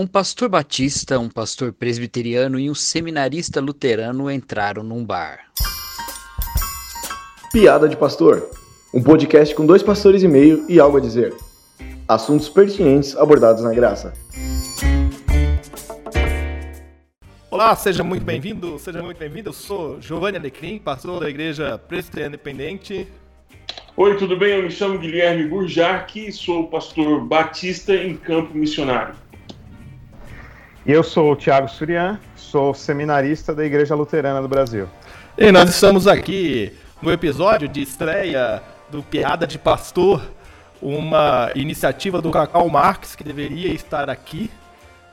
Um pastor batista, um pastor presbiteriano e um seminarista luterano entraram num bar. Piada de Pastor, um podcast com dois pastores e meio e algo a dizer. Assuntos pertinentes abordados na graça. Olá, seja muito bem-vindo, seja muito bem-vindo. Eu sou Giovanni Alecrim, pastor da Igreja Presbiteriana Independente. Oi, tudo bem? Eu me chamo Guilherme Burjac, sou pastor batista em campo missionário. E eu sou o Thiago Surian, sou seminarista da Igreja Luterana do Brasil. E nós estamos aqui no episódio de estreia do Piada de Pastor, uma iniciativa do Cacau Marques, que deveria estar aqui,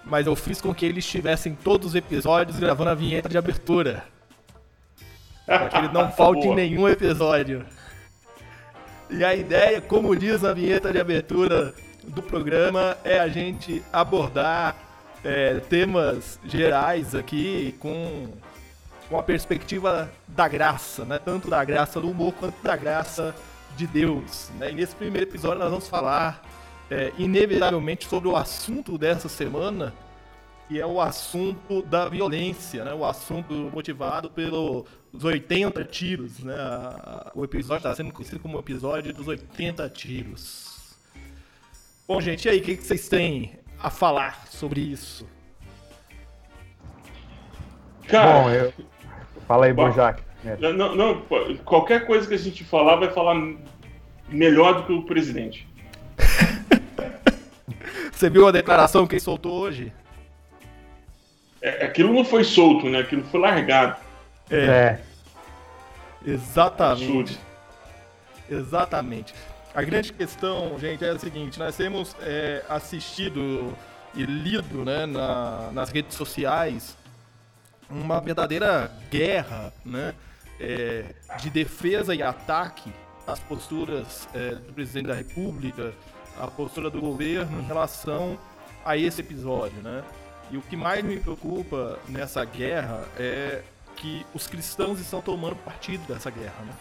mas eu fiz com que ele estivesse em todos os episódios gravando a vinheta de abertura. Para que ele não falte em nenhum episódio. E a ideia, como diz a vinheta de abertura do programa, é a gente abordar é, temas gerais aqui com, com a perspectiva da graça, né? Tanto da graça do humor quanto da graça de Deus. Né? E nesse primeiro episódio nós vamos falar é, inevitavelmente sobre o assunto dessa semana, que é o assunto da violência, né? O assunto motivado pelos 80 tiros, né? O episódio está sendo conhecido como o episódio dos 80 tiros. Bom, gente, e aí, o que vocês têm a falar sobre isso? Cara, Bom, eu... fala aí, Bojac. Não, não, qualquer coisa que a gente falar vai falar melhor do que o presidente. Você viu a declaração que ele soltou hoje? É, aquilo não foi solto, né? Aquilo foi largado. É. é. Exatamente. Absurdo. Exatamente. A grande questão, gente, é a seguinte: nós temos é, assistido e lido né, na, nas redes sociais uma verdadeira guerra né, é, de defesa e ataque às posturas é, do presidente da República, a postura do governo em relação a esse episódio. Né? E o que mais me preocupa nessa guerra é que os cristãos estão tomando partido dessa guerra. Né?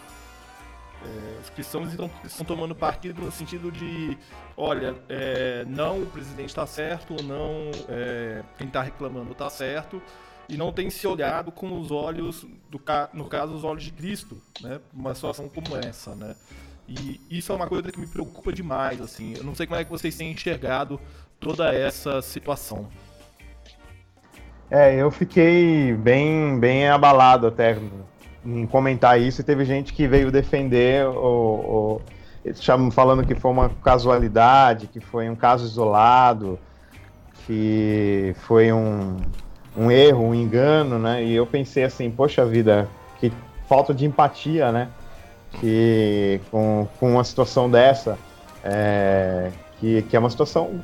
É, os cristãos estão, estão, tomando partido no sentido de, olha, é, não o presidente está certo, não é, quem está reclamando está certo, e não tem se olhado com os olhos, do, no caso, os olhos de Cristo, né? Uma situação como essa, né? E isso é uma coisa que me preocupa demais, assim. Eu não sei como é que vocês têm enxergado toda essa situação. É, eu fiquei bem, bem abalado até em comentar isso, e teve gente que veio defender o, o falando que foi uma casualidade, que foi um caso isolado, que foi um, um erro, um engano, né? E eu pensei assim, poxa vida, que falta de empatia, né? Que com, com uma situação dessa, é, que, que é uma situação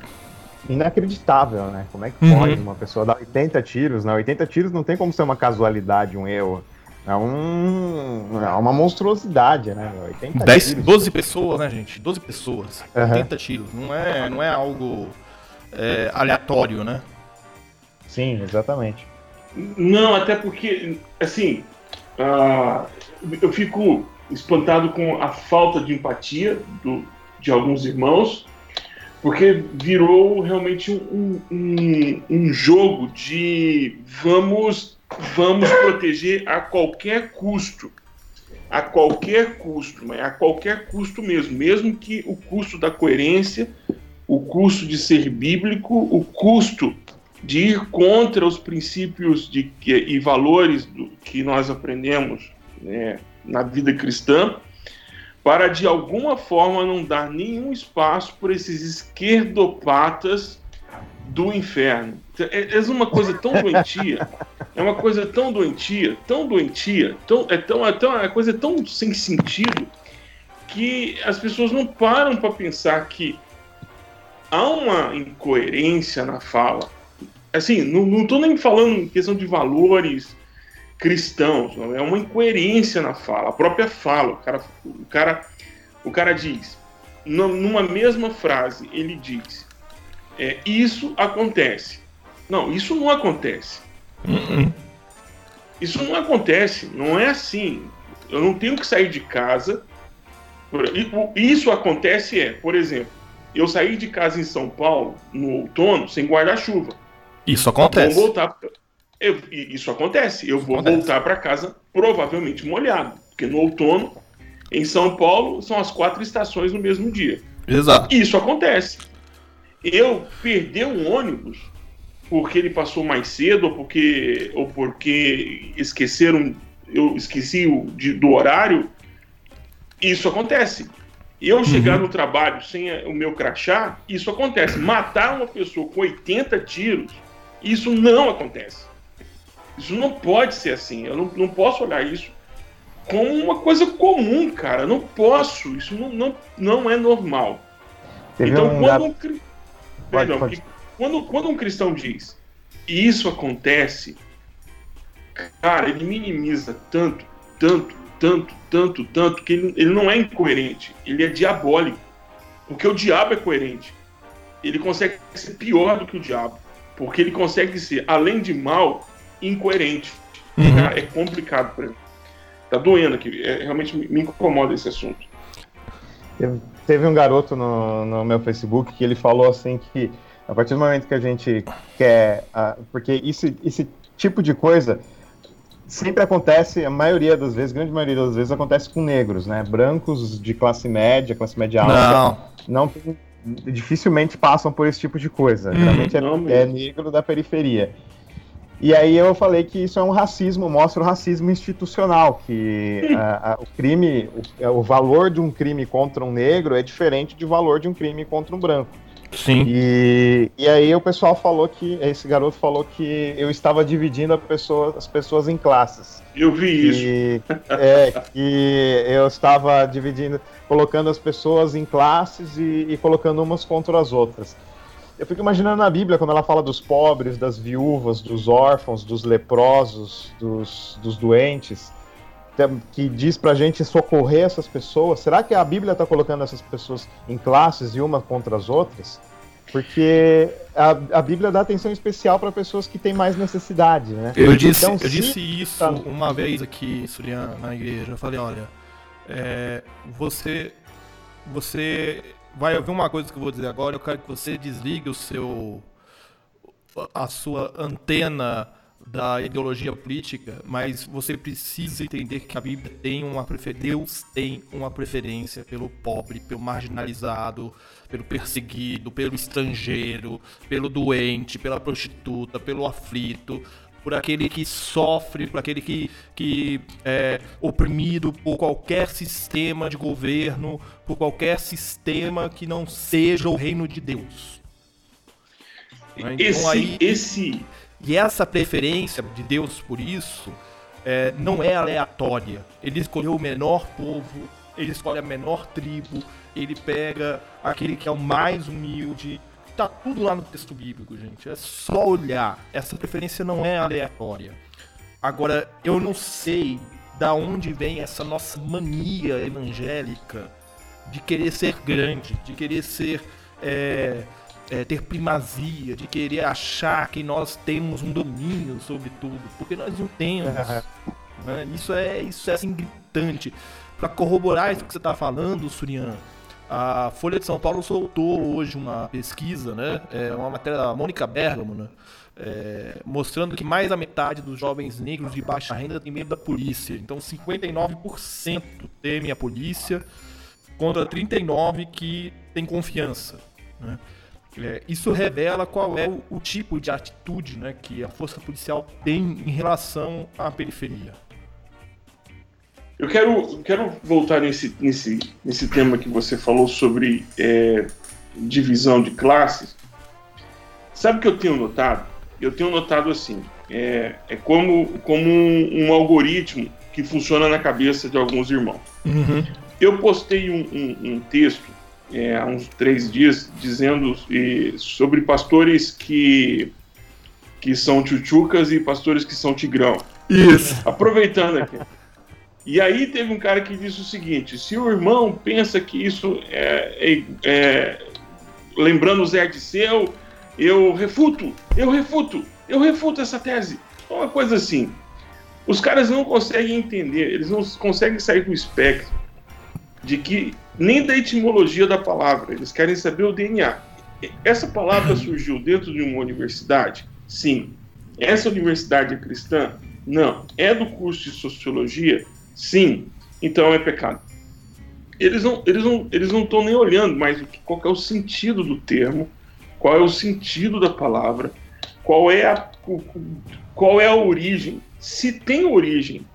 inacreditável, né? Como é que uhum. pode uma pessoa dar 80 tiros, né? 80 tiros não tem como ser uma casualidade, um erro. É, um, é uma monstruosidade, né? 80 10, tiros. 12 pessoas, né, gente? 12 pessoas. Uhum. 80 tiros. Não é, não é algo é, aleatório, né? Sim, exatamente. Não, até porque, assim, uh, eu fico espantado com a falta de empatia do, de alguns irmãos, porque virou realmente um, um, um jogo de vamos vamos proteger a qualquer custo. A qualquer custo, a qualquer custo mesmo, mesmo que o custo da coerência, o custo de ser bíblico, o custo de ir contra os princípios de, e valores do, que nós aprendemos né, na vida cristã, para de alguma forma não dar nenhum espaço por esses esquerdopatas do inferno. É, é uma coisa tão doentia, é uma coisa tão doentia, tão doentia, tão, é tão, é tão, é coisa tão sem sentido que as pessoas não param para pensar que há uma incoerência na fala. Assim, não estou nem falando em questão de valores cristãos, é uma incoerência na fala, a própria fala. O cara, o cara, o cara diz, numa mesma frase, ele diz: é, Isso acontece. Não, isso não acontece. Uhum. Isso não acontece, não é assim. Eu não tenho que sair de casa. Isso acontece é, por exemplo, eu saí de casa em São Paulo no outono sem guarda-chuva. Isso acontece. Vou voltar. Eu, isso acontece. Eu vou acontece. voltar para casa provavelmente molhado, porque no outono em São Paulo são as quatro estações no mesmo dia. Exato. Isso acontece. Eu perder um ônibus porque ele passou mais cedo ou porque ou porque esqueceram eu esqueci o, de, do horário. Isso acontece. Eu uhum. chegar no trabalho sem o meu crachá, isso acontece. Matar uma pessoa com 80 tiros, isso não acontece. Isso não pode ser assim. Eu não, não posso olhar isso como uma coisa comum, cara. Não posso. Isso não, não, não é normal. Teve então, um quando, pode, perdão, pode. Quando, quando um cristão diz isso acontece, cara, ele minimiza tanto, tanto, tanto, tanto, tanto, que ele, ele não é incoerente. Ele é diabólico. Porque o diabo é coerente. Ele consegue ser pior do que o diabo. Porque ele consegue ser, além de mal, incoerente. Uhum. Cara, é complicado para mim. Tá doendo aqui. É, realmente me incomoda esse assunto. Teve, teve um garoto no, no meu Facebook que ele falou assim que a partir do momento que a gente quer. Porque esse, esse tipo de coisa sempre acontece, a maioria das vezes, grande maioria das vezes, acontece com negros, né? Brancos de classe média, classe média alta. Não. Não dificilmente passam por esse tipo de coisa. Hum, Geralmente é, é negro da periferia. E aí eu falei que isso é um racismo, mostra o racismo institucional, que a, a, o crime, o, o, valor de um crime contra um negro é diferente do valor de um crime contra um branco. Sim. E, e aí o pessoal falou que, esse garoto falou que eu estava dividindo pessoa, as pessoas em classes. Eu vi que, isso. É, que eu estava dividindo, colocando as pessoas em classes e, e colocando umas contra as outras. Eu fico imaginando na Bíblia, quando ela fala dos pobres, das viúvas, dos órfãos, dos leprosos, dos, dos doentes, que diz pra gente socorrer essas pessoas. Será que a Bíblia está colocando essas pessoas em classes e umas contra as outras? Porque a, a Bíblia dá atenção especial para pessoas que têm mais necessidade, né? Eu disse, então, eu disse isso tá... uma vez aqui, Surian, na igreja. Eu falei, olha, é, você, você vai ouvir uma coisa que eu vou dizer agora, eu quero que você desligue o seu a sua antena da ideologia política, mas você precisa entender que a Bíblia tem uma preferência, Deus tem uma preferência pelo pobre, pelo marginalizado, pelo perseguido, pelo estrangeiro, pelo doente, pela prostituta, pelo aflito, por aquele que sofre, por aquele que, que é oprimido por qualquer sistema de governo, por qualquer sistema que não seja o reino de Deus. Né? Então, esse, aí, esse... E essa preferência de Deus por isso é, não é aleatória. Ele escolheu o menor povo, ele escolhe a menor tribo, ele pega aquele que é o mais humilde, Tá tudo lá no texto bíblico, gente. É só olhar. Essa preferência não é aleatória. Agora, eu não sei da onde vem essa nossa mania evangélica de querer ser grande, de querer ser. É, é, ter primazia, de querer achar que nós temos um domínio sobre tudo, porque nós não temos. Né? Isso é isso é assim gritante. Para corroborar isso que você está falando, Surian, a Folha de São Paulo soltou hoje uma pesquisa, né? É uma matéria da Mônica Bergamo, né? É, mostrando que mais da metade dos jovens negros de baixa renda tem medo da polícia. Então 59% temem a polícia contra 39% que tem confiança. Né? É, isso revela qual é o, o, tipo de atitude né, que a força policial tem em relação à periferia. Eu quero, quero voltar nesse, nesse, nesse tema que você falou sobre é, divisão de classes. Sabe o que eu tenho notado? Eu tenho notado assim: é, é como, como um, um, algoritmo que funciona na cabeça de alguns irmãos. Uhum. Eu postei um, um, um texto é, há uns três dias dizendo e, sobre pastores que, que são tchutchucas e pastores que são tigrão. Isso. Aproveitando aqui. E aí teve um cara que disse o seguinte: se o irmão pensa que isso é, é, é lembrando o Zé de Seu, eu refuto, eu refuto, eu refuto essa tese. Uma coisa assim. Os caras não conseguem entender, eles não conseguem sair do espectro de que nem da etimologia da palavra, eles querem saber o DNA. Essa palavra surgiu dentro de uma universidade? Sim. Essa universidade é cristã? Não. É do curso de sociologia? Sim. Então é pecado. Eles não eles não eles não estão nem olhando mais qual é o sentido do termo, qual é o sentido da palavra, qual é a qual é a origem. Se tem origem,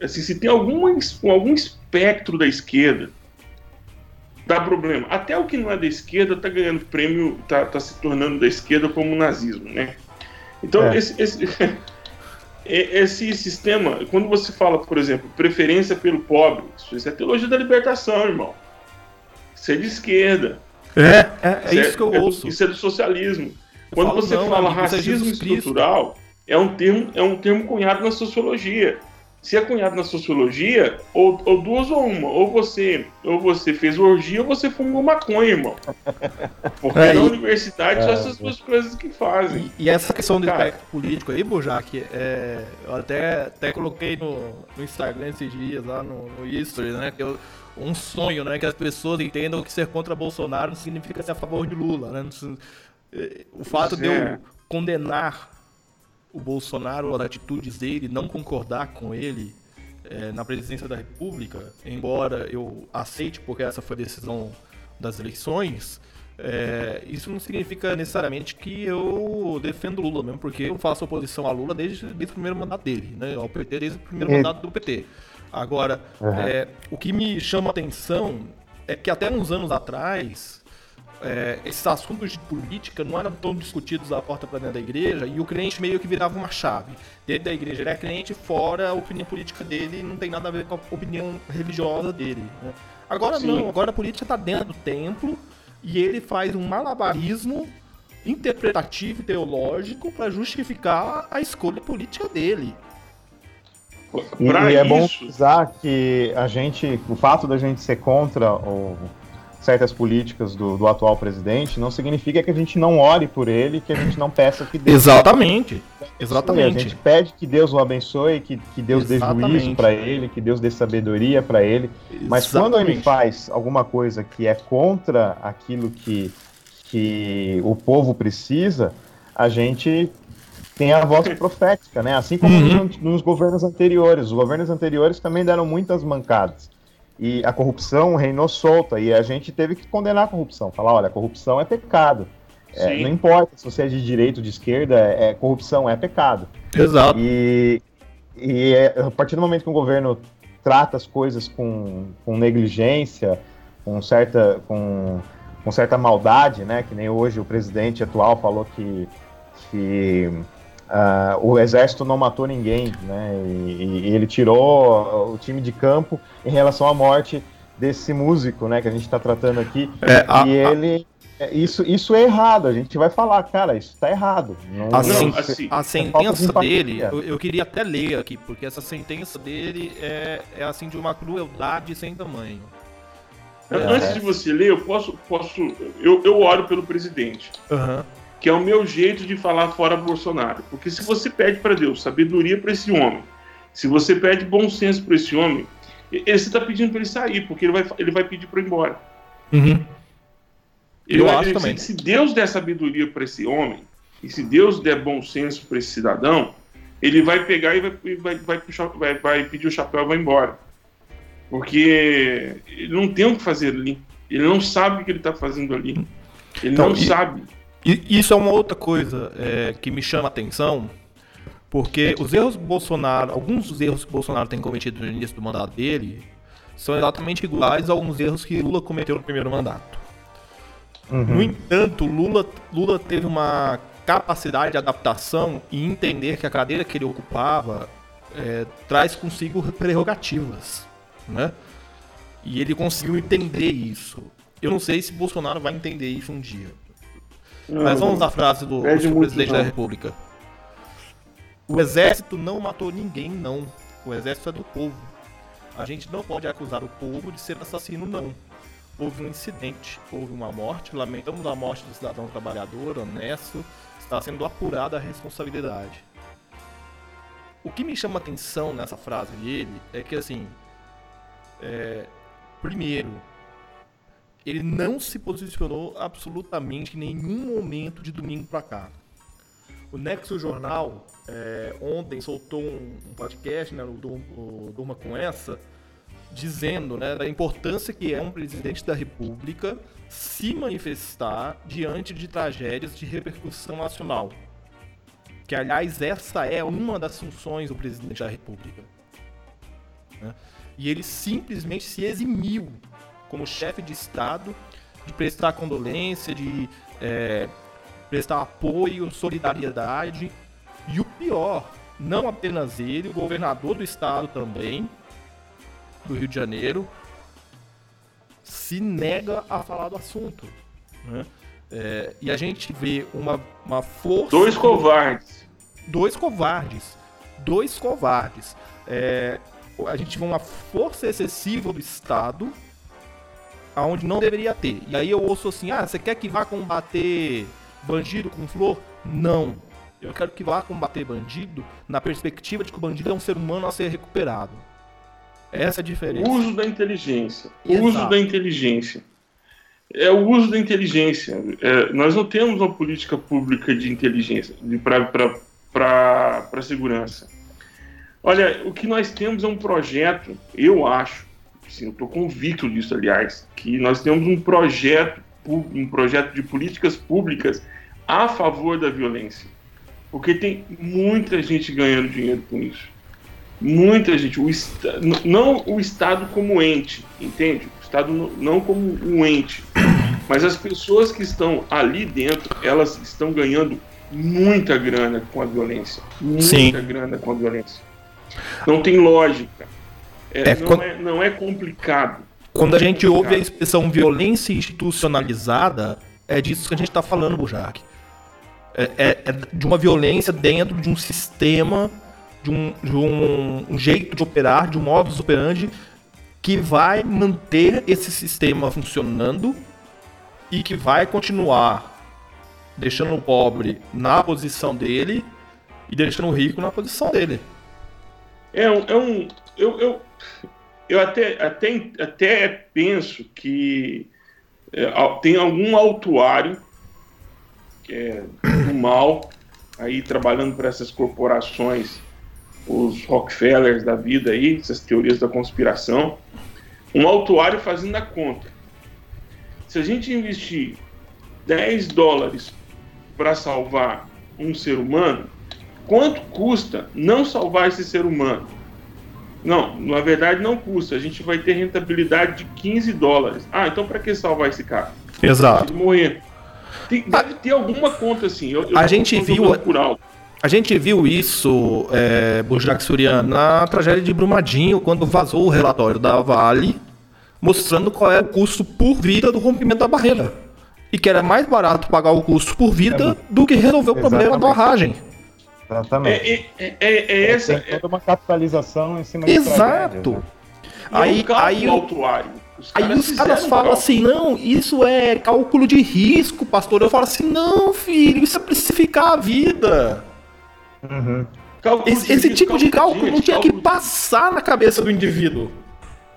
assim, se tem algum algum espectro da esquerda, dá problema. Até o que não é da esquerda está ganhando prêmio, está tá se tornando da esquerda como o nazismo, né? Então, é. esse, esse, esse, sistema, quando você fala, por exemplo, preferência pelo pobre, isso é teologia da libertação, irmão. Isso é de esquerda. É, é, é isso, que eu é, ouço. Isso é do socialismo. Quando você não, fala amigo, é racismo estrutural, é um, termo, é um termo cunhado na sociologia se é cunhado na sociologia, ou, ou, duas ou uma. Ou você, ou você fez orgia ou você fumou maconha, irmão. Porque é, na e... universidade é, são essas duas coisas que fazem. E, e essa questão do espectro político aí, Bojac, é, eu até, até coloquei no, no Instagram esses dias, lá no, no History, né? Que eu, um sonho, né? Que as pessoas entendam que ser contra Bolsonaro não significa ser a favor de Lula, né? O fato pois de eu é. condenar o Bolsonaro, as atitudes dele, não concordar com ele é, na presidência da República, embora eu aceite porque essa foi a decisão das eleições, é, isso não significa necessariamente que eu defendo Lula mesmo, porque eu faço oposição a Lula desde, desde o primeiro mandato dele, né, ao PT desde o primeiro mandato do PT. Agora, uhum. é, o que me chama a atenção é que até uns anos atrás é, esses assuntos de política não eram tão discutidos à porta para dentro da igreja e o crente meio que virava uma chave. Dentro da igreja ele é crente, fora a opinião política dele não tem nada a ver com a opinião religiosa dele. Né? Agora Sim. não, agora a política está dentro do templo e ele faz um malabarismo interpretativo e teológico para justificar a escolha política dele. E, e é bom usar que a gente, o fato da gente ser contra o certas políticas do, do, atual presidente, não significa que a gente não ore por ele, que a gente não peça que Deus. Exatamente. Exatamente. A gente pede que Deus o abençoe, que, que Deus Exatamente. dê juízo para ele, que Deus dê sabedoria para ele. Mas Exatamente. quando ele faz alguma coisa que é contra aquilo que, que o povo precisa, a gente tem a voz profética, né? Assim como uhum. nos, nos governos anteriores. Os governos anteriores também deram muitas mancadas e a corrupção reinou solta e a gente teve que condenar a corrupção, falar, olha, a corrupção é pecado. É, não importa se você é de direita ou de esquerda, é, corrupção é pecado. Exato. E, e é, a partir do momento que o governo trata as coisas com, com negligência, com certa, com, com certa maldade, né? Que nem hoje o presidente atual falou que, que Uh, o exército não matou ninguém, né? E, e, ele tirou o time de campo em relação à morte desse músico, né? Que a gente está tratando aqui. É, a, e ele. É, isso, isso é errado, a gente vai falar, cara, isso está errado. Não, a, não, assim, a sentença dele, eu, eu, queria até ler aqui, porque essa sentença dele é, é assim de uma crueldade sem tamanho. Antes de você ler, eu posso. posso eu, eu oro pelo presidente. Uhum que é o meu jeito de falar fora Bolsonaro. Porque se você pede para Deus sabedoria para esse homem, se você pede bom senso para esse homem, você está pedindo para ele sair, porque ele vai, ele vai pedir para ir embora. Uhum. Eu vai, acho também. Se Deus der sabedoria para esse homem, e se Deus der bom senso para esse cidadão, ele vai pegar e vai, vai, vai, puxar, vai, vai pedir o chapéu e vai embora. Porque ele não tem o que fazer ali. Ele não sabe o que ele está fazendo ali. Ele então, não e... sabe. E isso é uma outra coisa é, que me chama a atenção, porque os erros Bolsonaro, alguns dos erros que Bolsonaro tem cometido no início do mandato dele, são exatamente iguais a alguns erros que Lula cometeu no primeiro mandato. Uhum. No entanto, Lula, Lula teve uma capacidade de adaptação e entender que a cadeira que ele ocupava é, traz consigo prerrogativas, né? E ele conseguiu entender isso. Eu não sei se Bolsonaro vai entender isso um dia. Mas vamos à frase do, do presidente não. da República. O exército não matou ninguém, não. O exército é do povo. A gente não pode acusar o povo de ser assassino, não. Houve um incidente, houve uma morte, lamentamos a morte do cidadão trabalhador, honesto, está sendo apurada a responsabilidade. O que me chama atenção nessa frase dele é que, assim, é, primeiro, ele não se posicionou absolutamente em nenhum momento de domingo para cá. O Nexo Jornal é, ontem soltou um, podcast, né, o Durma com essa, dizendo né, da importância que é um presidente da República se manifestar diante de tragédias de repercussão nacional. Que, aliás, essa é uma das funções do presidente da República. Né? E ele simplesmente se eximiu como chefe de Estado de prestar condolência, de é, prestar apoio, solidariedade. E o pior, não apenas ele, o governador do estado também, do Rio de Janeiro, se nega a falar do assunto. Né? É, e a gente vê uma, uma força. Dois covardes. Dois covardes. Dois covardes. É, a gente vê uma força excessiva do Estado aonde não deveria ter. E aí eu ouço assim: ah, você quer que vá combater bandido com flor? Não. Eu quero que vá combater bandido na perspectiva de que o bandido é um ser humano a ser recuperado. Essa é a diferença. O uso da inteligência. O Exato. uso da inteligência. É o uso da inteligência. É, nós não temos uma política pública de inteligência para segurança. Olha, o que nós temos é um projeto, eu acho, sim, eu estou convicto disso, aliás, que nós temos um projeto, um projeto de políticas públicas a favor da violência. Porque tem muita gente ganhando dinheiro com isso. Muita gente. O não o Estado como ente, entende? O Estado não como um ente. Mas as pessoas que estão ali dentro, elas estão ganhando muita grana com a violência. Muita Sim. grana com a violência. Não tem lógica. É, é, não, quando... é, não é complicado. Quando a gente ouve a expressão violência institucionalizada, é disso que a gente está falando, Bujark. É, é, é, de uma violência dentro de um sistema, de um, de um, um jeito de operar, de um modus operandi que vai manter esse sistema funcionando e que vai continuar deixando o pobre na posição dele e deixando o rico na posição dele. É um. É um eu, eu, eu até, até, até penso que é, tem algum autuário que é do mal aí trabalhando para essas corporações, os Rockefellers da vida aí, essas teorias da conspiração, um autuário fazendo a conta. Se a gente investir 10 dólares para salvar um ser humano, quanto custa não salvar esse ser humano? Não, na verdade não custa. A gente vai ter rentabilidade de 15 dólares. Ah, então para que salvar esse cara? Exato. Morrer. Tem, deve ter alguma conta assim. Eu, eu a gente viu. A gente viu isso, é, Burjac Surian, na tragédia de Brumadinho, quando vazou o relatório da Vale, mostrando qual é o custo por vida do rompimento da barreira. E que era mais barato pagar o custo por vida é, do que resolver o problema da barragem. Exatamente. É, é, é, é essa. Tem toda uma capitalização em cima de Exato. Né? Aí, aí, autuário. Os aí os caras falam assim, não, isso é cálculo de risco, pastor. Eu falo assim, não, filho, isso é precificar a vida. Uhum. Esse, esse tipo de cálculo não tinha que passar na cabeça do indivíduo.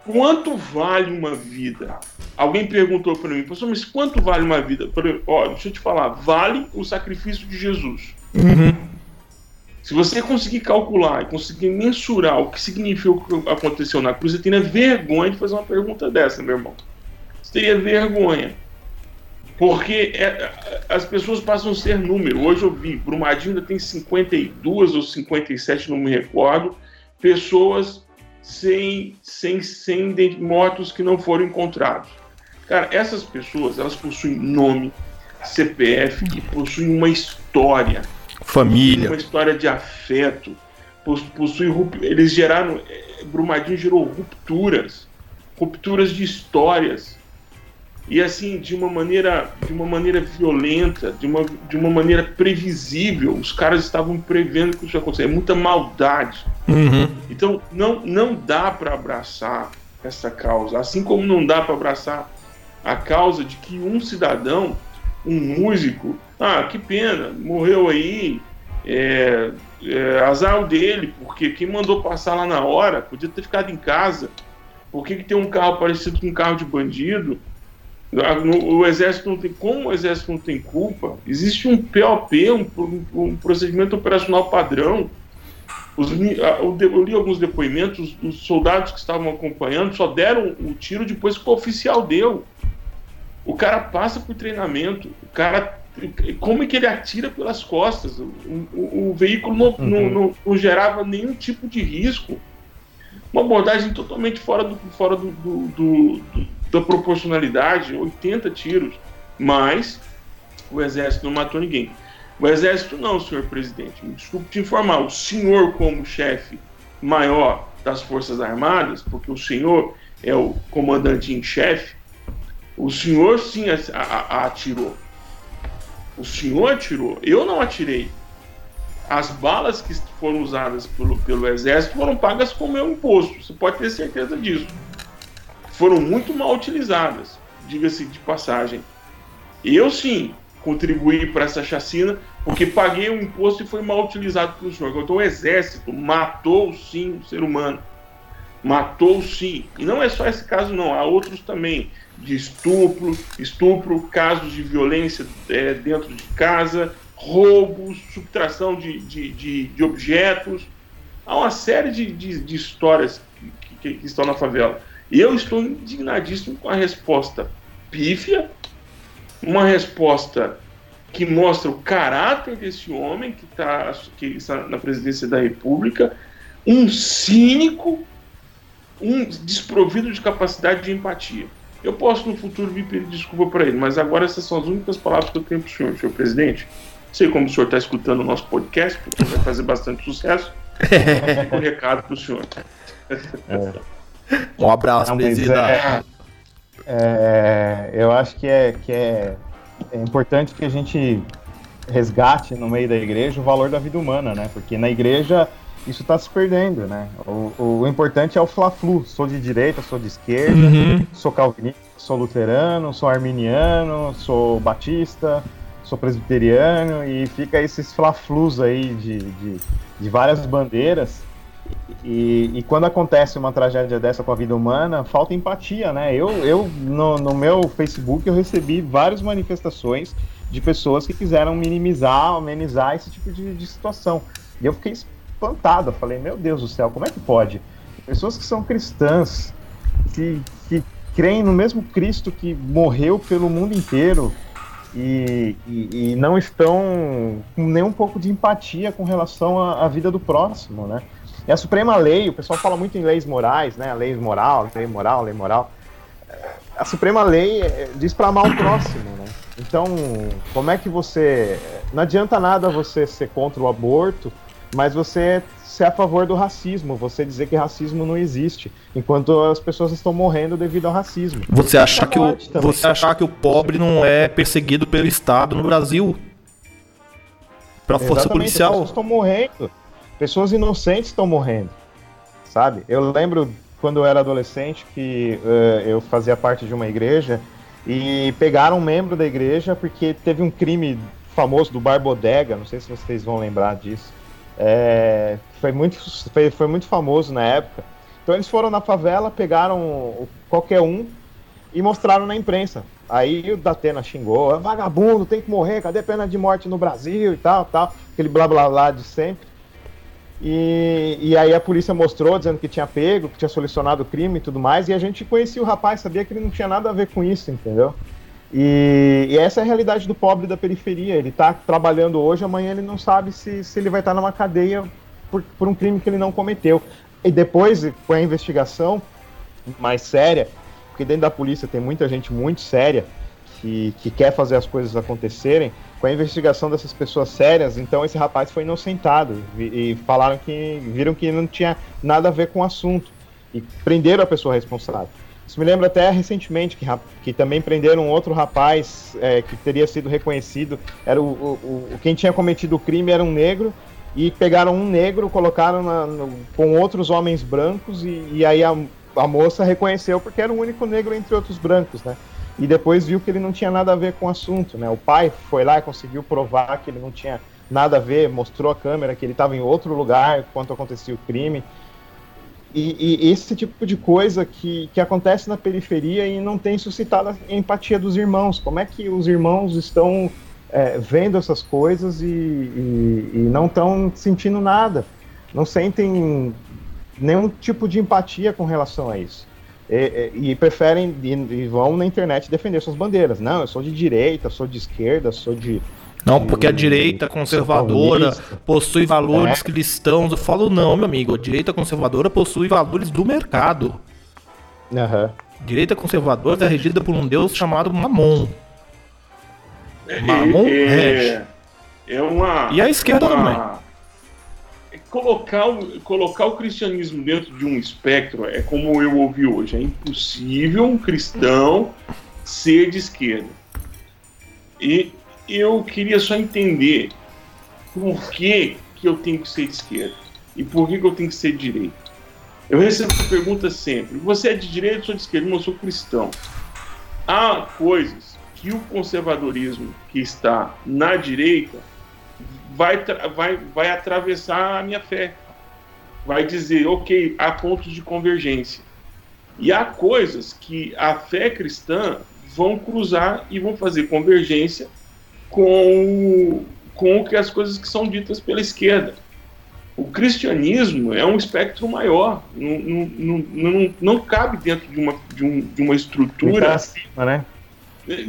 Quanto vale uma vida? Alguém perguntou para mim, pastor, mas quanto vale uma vida? Ó, deixa eu te falar, vale o sacrifício de Jesus. Uhum. Se você conseguir calcular e conseguir mensurar o que significa o que aconteceu na cruz, você teria vergonha de fazer uma pergunta dessa, meu irmão. Você teria vergonha. Porque é, as pessoas passam a ser número. Hoje eu vi, Brumadinho ainda tem 52 ou 57, não me recordo, pessoas sem, sem, sem mortos que não foram encontrados. Cara, essas pessoas, elas possuem nome, CPF e possuem uma história família. Uma história de afeto. Possui, eles geraram. Eh, Brumadinho gerou rupturas, rupturas de histórias. E assim, de uma maneira, de uma maneira violenta, de uma, de uma maneira previsível. Os caras estavam prevendo que isso ia acontecer. É muita maldade. Uhum. Então, não, não dá para abraçar essa causa. Assim como não dá para abraçar a causa de que um cidadão, um músico, ah, que pena, morreu aí. É, é, azar dele, porque quem mandou passar lá na hora podia ter ficado em casa. Por que, que tem um carro parecido com um carro de bandido? O exército não tem, como o exército não tem culpa, existe um POP, um, um, um procedimento operacional padrão. Os, eu li alguns depoimentos, os soldados que estavam acompanhando só deram o tiro depois que o oficial deu. O cara passa por treinamento, o cara como é que ele atira pelas costas? O, o, o veículo não, uhum. não, não, não, gerava nenhum tipo de risco. Uma abordagem totalmente fora, do, fora do, do, do, da proporcionalidade 80 tiros. Mas o exército não matou ninguém. O exército não, senhor presidente. Me desculpe te informar. O senhor, como chefe maior das Forças Armadas, porque o senhor é o comandante em chefe, o senhor sim a, a, a atirou. O senhor atirou, eu não atirei. As balas que foram usadas pelo, pelo exército foram pagas com o meu imposto. Você pode ter certeza disso. Foram muito mal utilizadas, diga-se de passagem. Eu sim contribuí para essa chacina porque paguei o imposto e foi mal utilizado pelo senhor. Então o exército matou sim o ser humano. Matou sim. E não é só esse caso, não. Há outros também de estupro, estupro, casos de violência é, dentro de casa, roubos, subtração de, de, de, de objetos. Há uma série de, de, de histórias que, que, que, estão na favela. Eu estou indignadíssimo com a resposta pífia, uma resposta que mostra o caráter desse homem que, tá, que está na presidência da República, um cínico, um desprovido de capacidade de empatia. Eu posso no futuro vir pedir desculpa para ele, mas agora essas são as únicas palavras que eu tenho para o senhor, senhor presidente. Sei como o senhor está escutando o nosso podcast, porque vai fazer bastante sucesso. um recado para o senhor. É. Um abraço, presidente. É, é, eu acho que, é, que é, é importante que a gente resgate no meio da igreja o valor da vida humana, né? Porque na igreja isso está se perdendo, né? O, o, importante é o fla-flu. Sou de direita, sou de esquerda, uhum. sou calvinista, sou luterano, sou arminiano, sou batista, sou presbiteriano e fica esses fla-flus aí de, de, de, várias bandeiras. E, e, quando acontece uma tragédia dessa com a vida humana, falta empatia, né? Eu, eu no, no meu Facebook, eu recebi várias manifestações de pessoas que quiseram minimizar, amenizar esse tipo de, de situação. E eu fiquei espantado. Eu falei, meu Deus do céu, como é que pode? Pessoas que são cristãs, que, que creem no mesmo Cristo que morreu pelo mundo inteiro e, e, e não estão com nem um pouco de empatia com relação à, à, vida do próximo, né? E a Suprema Lei, o pessoal fala muito em leis morais, né? Leis moral, lei moral, lei moral. A Suprema Lei eh, diz para amar o próximo, né? Então, como é que você. Não adianta nada você ser contra o aborto mas você ser a favor do racismo, você dizer que racismo não existe, enquanto as pessoas estão morrendo devido ao racismo. Você achar que o, você achar que o pobre não é perseguido pelo Estado no Brasil? Pela força Exatamente, policial? As pessoas estão morrendo. Pessoas inocentes estão morrendo. Sabe? Eu lembro quando eu era adolescente que uh, eu fazia parte de uma igreja e pegaram um membro da igreja porque teve um crime famoso do Bar Bodega, não sei se vocês vão lembrar disso é, foi, muito, foi, foi muito famoso na época. Então eles foram na favela, pegaram qualquer um e mostraram na imprensa. Aí o Datena xingou, é vagabundo, tem que morrer, cadê pena de morte no Brasil e tal, tal, aquele blá blá blá de sempre. E, e aí a polícia mostrou, dizendo que tinha pego, que tinha solucionado o crime e tudo mais, e a gente conhecia o rapaz, sabia que ele não tinha nada a ver com isso, entendeu? E, e, essa é a realidade do pobre da periferia. Ele está trabalhando hoje, amanhã ele não sabe se, se ele vai estar tá numa cadeia por, por um crime que ele não cometeu. E depois, com a investigação mais séria, porque dentro da polícia tem muita gente muito séria que, que quer fazer as coisas acontecerem, com a investigação dessas pessoas sérias, então esse rapaz foi inocentado e, e falaram que viram que não tinha nada a ver com o assunto e prenderam a pessoa responsável. Isso me lembra até recentemente que, que também prenderam outro rapaz é, que teria sido reconhecido. Era o, o, o, quem tinha cometido o crime era um negro e pegaram um negro, colocaram na, no, com outros homens brancos e, e aí a, a, moça reconheceu porque era o único negro entre outros brancos, né? E depois viu que ele não tinha nada a ver com o assunto, né? O pai foi lá e conseguiu provar que ele não tinha nada a ver, mostrou a câmera que ele estava em outro lugar quando acontecia o crime. E, e, esse tipo de coisa que, que acontece na periferia e não tem suscitado a empatia dos irmãos. Como é que os irmãos estão é, vendo essas coisas e, e, e não estão sentindo nada? Não sentem nenhum tipo de empatia com relação a isso. E, e, preferem e, vão na internet defender suas bandeiras. Não, eu sou de direita, sou de esquerda, sou de não, porque a direita conservadora possui valores é. cristãos. Eu falo, não, meu amigo. A direita conservadora possui valores do mercado. Uhum. Direita conservadora é regida por um deus chamado Mamon. Mamon é, é uma. E a esquerda uma... também. Colocar o, colocar o cristianismo dentro de um espectro é como eu ouvi hoje. É impossível um cristão ser de esquerda. E eu queria só entender por que, que eu tenho que ser de esquerda e por que, que eu tenho que ser de direita. Eu recebo essa pergunta sempre: você é de direita ou sou de esquerda? Eu sou cristão. Há coisas que o conservadorismo que está na direita vai, vai, vai atravessar a minha fé. Vai dizer, ok, há pontos de convergência. E há coisas que a fé cristã vão cruzar e vão fazer convergência com, com que as coisas que são ditas pela esquerda. O cristianismo é um espectro maior, não, não, não, não cabe dentro de uma, de, um, de uma estrutura. Acima, né?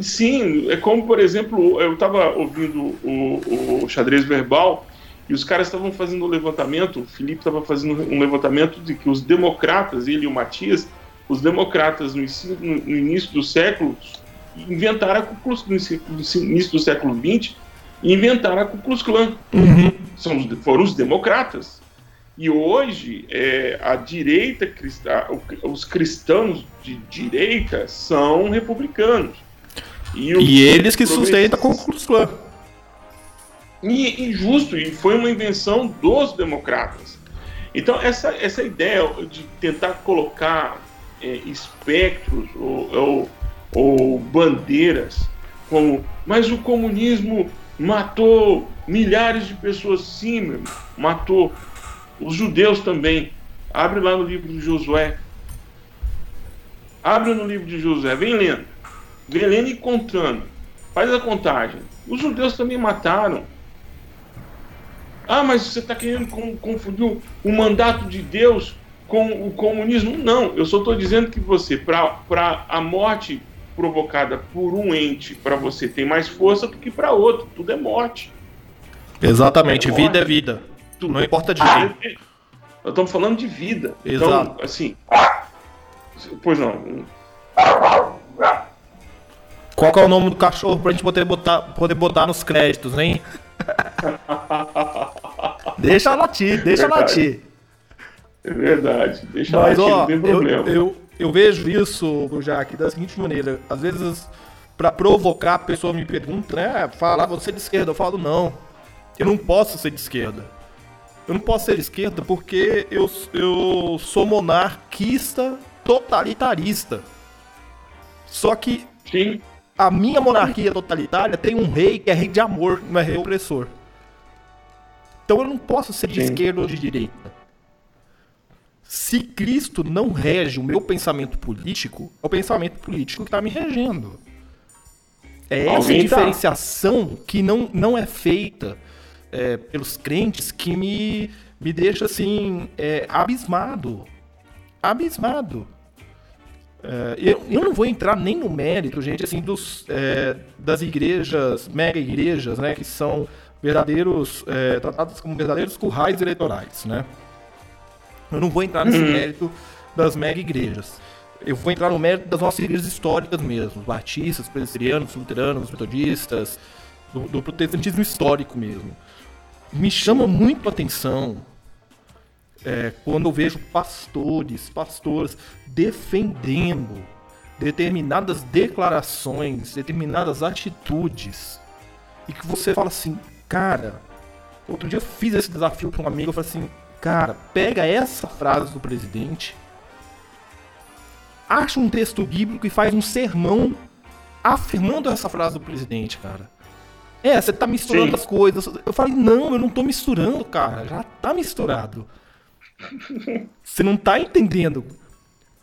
Sim, é como, por exemplo, eu estava ouvindo o, o xadrez verbal e os caras estavam fazendo um levantamento, o Felipe estava fazendo um levantamento de que os democratas, ele e o Matias, os democratas no, no início do século inventaram a Ku no início do século XX, inventaram a Ku Klux Klan. Uhum. São, foram os democratas. E hoje, é, a direita, os cristãos de direita são republicanos. E, e eles que sustentam a Ku Klux Klan. E, e justo, e foi uma invenção dos democratas. Então, essa, essa ideia de tentar colocar é, espectros ou, ou ou bandeiras como mas o comunismo matou milhares de pessoas. Sim matou. Os judeus também. Abre lá no livro de Josué. Abre no livro de Josué vem lendo. Vem lendo e contando. Faz a contagem. Os judeus também mataram. Ah mas você está querendo confundir o mandato de Deus com o comunismo? Não eu só estou dizendo que você para a morte provocada por um ente para você tem mais força do que para outro. Tudo é morte. Exatamente, é vida é vida. Tudo não importa de quem. É, nós estamos falando de vida. Então, Exato. Então, assim. Pois não. Qual é o nome do cachorro pra gente poder botar, poder botar nos créditos, hein? deixa latir, deixa verdade. latir. É verdade, deixa Mas, latir, ó, não tem problema. Eu, eu, eu vejo isso, Jack, da seguinte maneira. Às vezes, para provocar, a pessoa me pergunta, né? Fala, ah, você é de esquerda? Eu falo, não. Eu não posso ser de esquerda. Eu não posso ser de esquerda porque eu, eu sou monarquista totalitarista. Só que Sim. a minha monarquia totalitária tem um rei que é rei de amor, não é rei opressor. Então eu não posso ser de Sim. esquerda ou de direita. Se Cristo não rege o meu pensamento político, é o pensamento político que está me regendo. É essa tá. diferenciação que não, não é feita é, pelos crentes que me, me deixa assim, é, abismado. Abismado. É, eu, eu não vou entrar nem no mérito, gente, assim, dos, é, das igrejas, mega igrejas, né, que são verdadeiros, é, tratadas como verdadeiros currais eleitorais, né? Eu não vou entrar nesse uhum. mérito das mega igrejas. Eu vou entrar no mérito das nossas igrejas históricas mesmo, batistas, presbiterianos, luteranos, metodistas, do, do protestantismo histórico mesmo. Me chama muito a atenção é, quando eu vejo pastores, pastoras defendendo determinadas declarações, determinadas atitudes, e que você fala assim, cara, outro dia eu fiz esse desafio para um amigo, eu falei assim, Cara, pega essa frase do presidente, acha um texto bíblico e faz um sermão afirmando essa frase do presidente, cara. É, você tá misturando Sim. as coisas. Eu falei, não, eu não tô misturando, cara. Já tá misturado. Você não tá entendendo.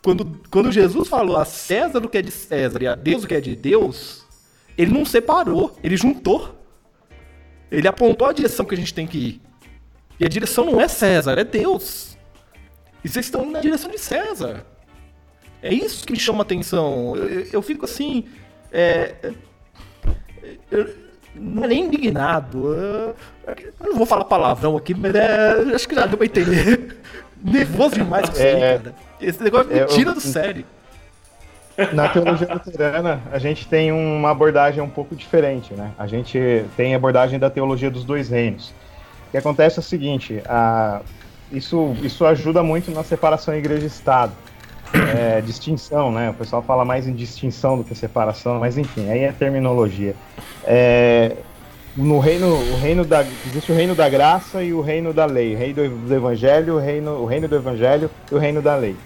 Quando, quando Jesus falou a César o que é de César e a Deus o que é de Deus, ele não separou, ele juntou. Ele apontou a direção que a gente tem que ir. E a direção não é César, é Deus. E vocês estão indo na direção de César. É isso que me chama a atenção. Eu, eu, fico assim. É, eu, não é nem indignado. Eu, eu não vou falar palavrão aqui, mas é, acho que já deu pra entender. Nervoso demais com isso aí, É. cara. Esse negócio me É, tira do sério. Na teologia luterana, a gente tem uma abordagem um pouco diferente, né? A gente tem a abordagem da teologia dos dois reinos. Que acontece é o seguinte, a- isso, isso ajuda muito na separação igreja e Estado. É, distinção, né? O pessoal fala mais em distinção do que separação, mas enfim, aí é terminologia. É, no reino, o reino da, existe o reino da graça e o reino da lei, o reino do, evangelho, o reino, o reino do evangelho e o reino da lei.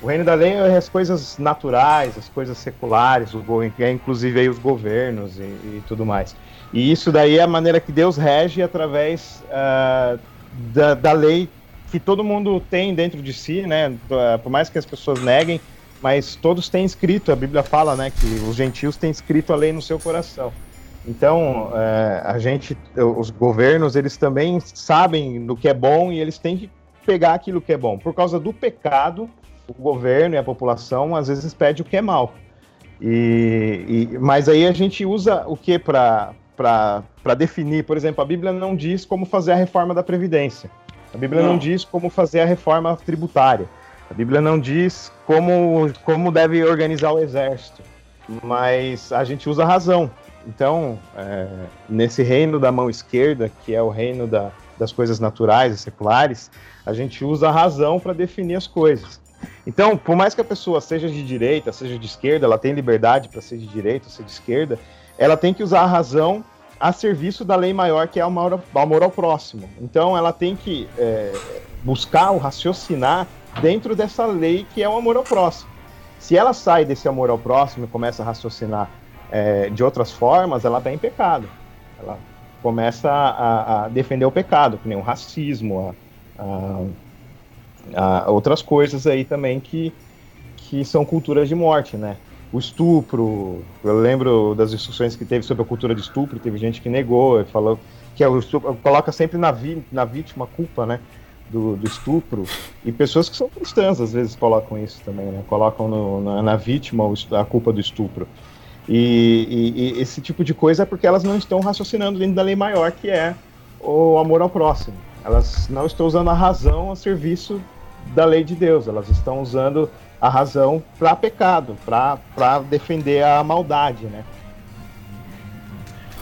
O reino da lei é as coisas naturais, as coisas seculares, o, go- é inclusive aí os governos e, e tudo mais. E isso daí é a maneira que Deus rege através ah, da, da lei que todo mundo tem dentro de si, né? Ah, Por mais que as pessoas neguem, mas todos têm escrito, a Bíblia fala, né, que os gentios têm escrito a lei no seu coração. Então, eh, a gente, os governos, eles também sabem do que é bom e eles têm que pegar aquilo que é bom. Por causa do pecado, o governo e a população às vezes pede o que é mal. E, e- mas aí a gente usa o que para definir? Por exemplo, a Bíblia não diz como fazer a reforma da Previdência. A Bíblia não, Não. diz como fazer a reforma tributária. A Bíblia não diz como, como deve organizar o exército. Mas a gente usa a razão. Então, é, nesse reino da mão esquerda, que é o reino da- das coisas naturais e seculares, a gente usa a razão para definir as coisas. Então, por mais que a pessoa seja de direita, seja de esquerda, ela tem liberdade para ser de direita ou ser de esquerda, ela tem que usar a razão a serviço da lei maior, que é o amor ao, o próximo. Então, ela tem que é, buscar ou raciocinar dentro dessa lei que é o amor ao próximo. Se ela sai desse amor ao próximo e começa a raciocinar é, de outras formas, ela está em pecado. Ela começa a, a- defender o pecado, que nem o racismo, a- a outras coisas aí também que, que são culturas de morte, né? O estupro, eu lembro das discussões que teve sobre a cultura de estupro, teve gente que negou, falou que é o estupro, coloca sempre na, vi, na vítima a culpa, né? Do, do estupro, e pessoas que são cristãs às vezes colocam isso também, né? Colocam no- na, na vítima a culpa do estupro. E, e- e esse tipo de coisa é porque elas não estão raciocinando dentro da lei maior, que é o amor ao próximo. Elas não estão usando a razão a serviço da lei de Deus, elas estão usando a razão para pecado, para defender a maldade, né?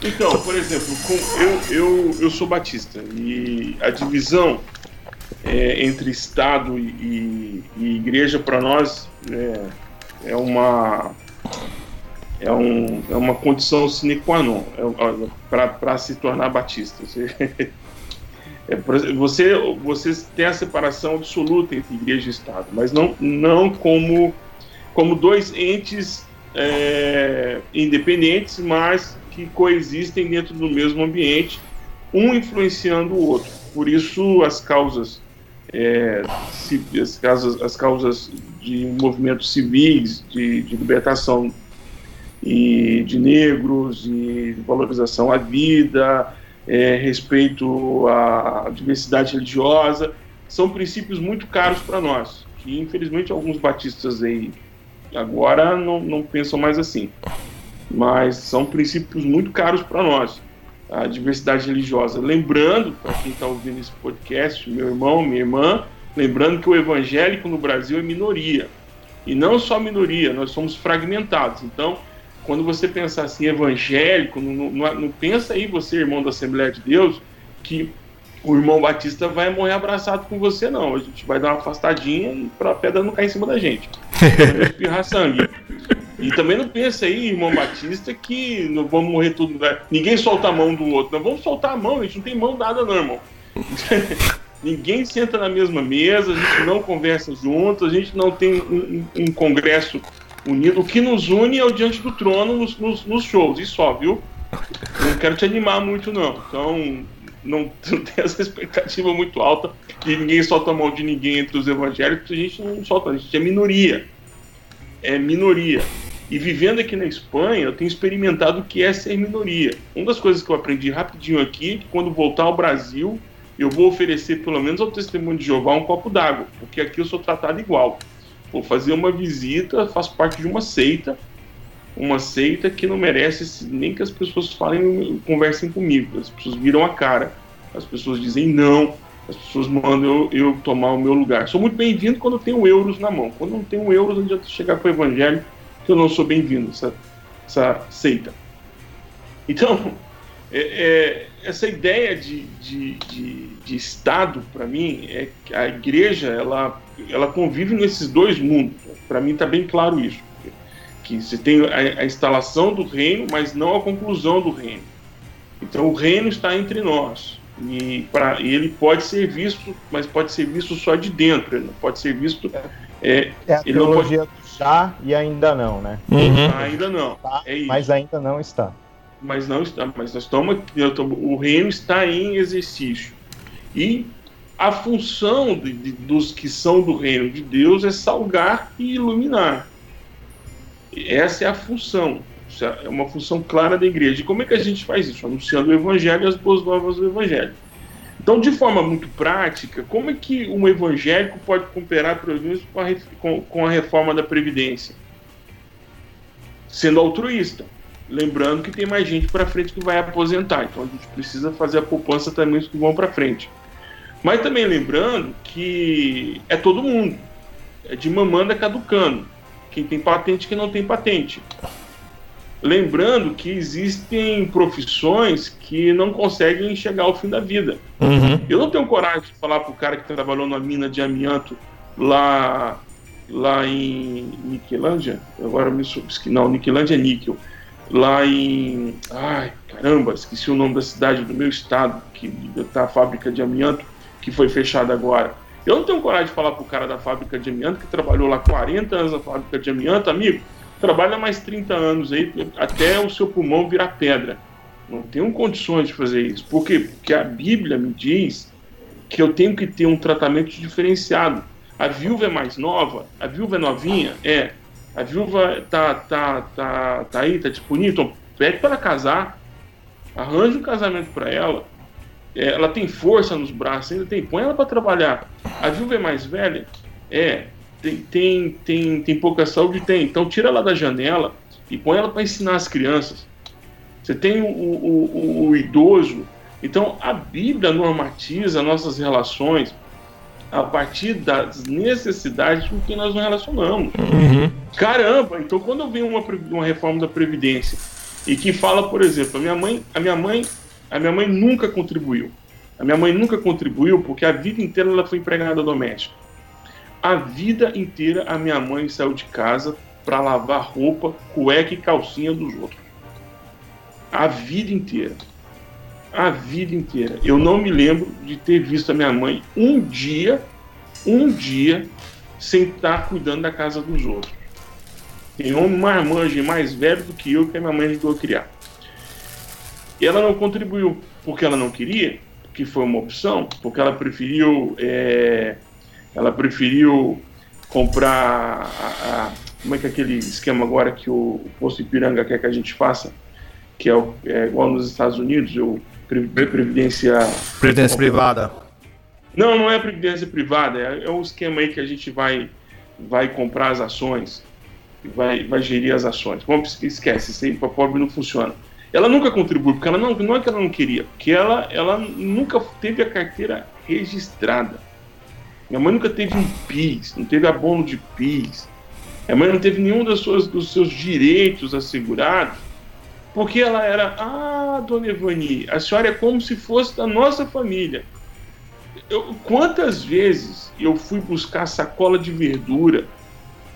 Então, por exemplo, eu, eu, eu sou batista e a divisão é, entre Estado e, e igreja para nós é, é uma é, um, é uma condição sine qua non para se tornar batista. Você, é, você, você tem a separação absoluta entre igreja e Estado, mas não, não como, como dois entes é, independentes, mas que coexistem dentro do mesmo ambiente, um influenciando o outro. Por isso, as causas, é, as causas, as causas de movimentos civis, de, de libertação e de negros, e de valorização à vida, é, respeito à diversidade religiosa, são princípios muito caros para nós, que infelizmente alguns batistas aí agora não, não pensam mais assim mas são princípios muito caros para nós. A diversidade religiosa. Lembrando, para quem está ouvindo esse podcast, meu irmão, minha irmã, lembrando que o evangélico no Brasil é minoria. E não só minoria, nós somos fragmentados. Então, quando você pensar assim, evangélico, não, não, não pensa aí, você, irmão da Assembleia de Deus, que o irmão Batista vai morrer abraçado com você, não. A gente vai dar uma afastadinha para a pedra não cair em cima da gente. Não espirrar sangue. E também não pensa aí, irmão Batista, que não vamos morrer tudo. né? Ninguém solta a mão do outro. Nós vamos soltar a mão, a gente não tem mão dada, não, irmão. Ninguém senta na mesma mesa, a gente não conversa junto, a gente não tem um, um- um congresso unido. O que nos une é o diante do trono nos, nos- nos shows, e só, viu? Não quero te animar muito, não. Então, não, não tem essa expectativa muito alta e ninguém solta a mão de ninguém entre os evangélicos, a gente não solta, a gente é minoria. É minoria. E vivendo aqui na Espanha, eu tenho experimentado o que é ser minoria. Uma das coisas que eu aprendi rapidinho aqui é que quando voltar ao Brasil, eu vou oferecer pelo menos ao testemunho de Jeová um copo d'água, porque aqui eu sou tratado igual. Vou fazer uma visita, faço parte de uma seita, uma seita que não merece nem que as pessoas falem, conversem comigo. As pessoas viram a cara, as pessoas dizem não, as pessoas mandam eu, eu tomar o meu lugar. Sou muito bem-vindo quando eu tenho euros na mão. Quando não tenho euros, não adianta chegar com o evangelho, que eu não sou bem-vindo, essa, essa seita. Então, é, é, essa ideia de, de, de, de Estado, para mim, é que a igreja ela, ela convive nesses dois mundos. Para mim está bem claro isso que você tem a, a, instalação do reino, mas não a conclusão do reino. Então o reino está entre nós e, pra, e ele pode ser visto, mas pode ser visto só de dentro. Ele não pode ser visto. É, é a ele teologia pode... do já e ainda não, né? Uhum. Ainda não. Está, é mas ainda não está. Mas não está. Mas nós estamos. O reino está em exercício e a função de, de, dos que são do reino de Deus é salgar e iluminar. Essa é a função. É uma função clara da igreja. E como é que a gente faz isso? Anunciando o evangelho e as boas novas do evangelho. Então, de forma muito prática, como é que um evangélico pode cooperar, por exemplo, com a, com, com a reforma da Previdência? Sendo altruísta. Lembrando que tem mais gente para frente que vai aposentar. Então, a gente precisa fazer a poupança também dos que vão para frente. Mas também lembrando que é todo mundo. É de mamanda caducando quem tem patente quem não tem patente. Lembrando que existem profissões que não conseguem chegar ao fim da vida. Uhum. Eu não tenho coragem de falar para o cara que trabalhou na mina de amianto lá, lá em Niquelândia. Agora me. Não, Niquelândia é níquel. Lá em. Ai, caramba, esqueci o nome da cidade do meu estado, que está a fábrica de amianto, que foi fechada agora eu não tenho coragem de falar pro cara da fábrica de amianto, que trabalhou lá 40 anos na fábrica de amianto, amigo, trabalha mais 30 anos aí, até o seu pulmão virar pedra. Não tenho condições de fazer isso. Por quê? Porque a Bíblia me diz que eu tenho que ter um tratamento diferenciado. A viúva é mais nova, a viúva é novinha, é. A viúva tá, tá, tá, tá aí, tá disponível, então pede para ela casar, arranja um casamento para ela é, ela tem força nos braços, ainda tem, põe ela para trabalhar. A viúva é mais velha? É. Tem, tem, tem, tem pouca saúde? Tem. Então tira ela da janela e põe ela para ensinar as crianças. Você tem o, o, o, o idoso. Então a Bíblia normatiza nossas relações a partir das necessidades com que nós nos relacionamos. Uhum. Caramba, então quando eu venho uma, uma reforma da Previdência e que fala, por exemplo, a minha mãe, a minha mãe a minha mãe nunca contribuiu. A minha mãe nunca contribuiu porque a vida inteira ela foi empregada doméstica. A vida inteira a minha mãe saiu de casa para lavar roupa, cueca e calcinha dos outros. A vida inteira. A vida inteira. Eu não me lembro de ter visto a minha mãe um dia, um dia, sem estar cuidando da casa dos outros. Tem homem marmanjo mais velho do que eu que a minha mãe ajudou a criar. E ela não contribuiu porque ela não queria, que foi uma opção, porque ela preferiu, é, ela preferiu comprar a, a, como é que é aquele esquema agora que o, o posto Ipiranga quer que a gente faça, que é, é igual nos Estados Unidos, o previdência previdência privada. Não, não é previdência privada, é, é um esquema aí que a gente vai vai comprar as ações, vai vai gerir as ações. Vamos esquece, isso aí para pobre não funciona. Ela nunca contribuiu, porque ela não, não é que ela não queria, porque ela, ela nunca teve a carteira registrada. Minha mãe nunca teve um PIS, não teve abono de PIS. Minha mãe não teve nenhum das suas, dos seus direitos assegurados, porque ela era, ah, dona Evani, a senhora é como se fosse da nossa família. Eu, quantas vezes eu fui buscar sacola de verdura,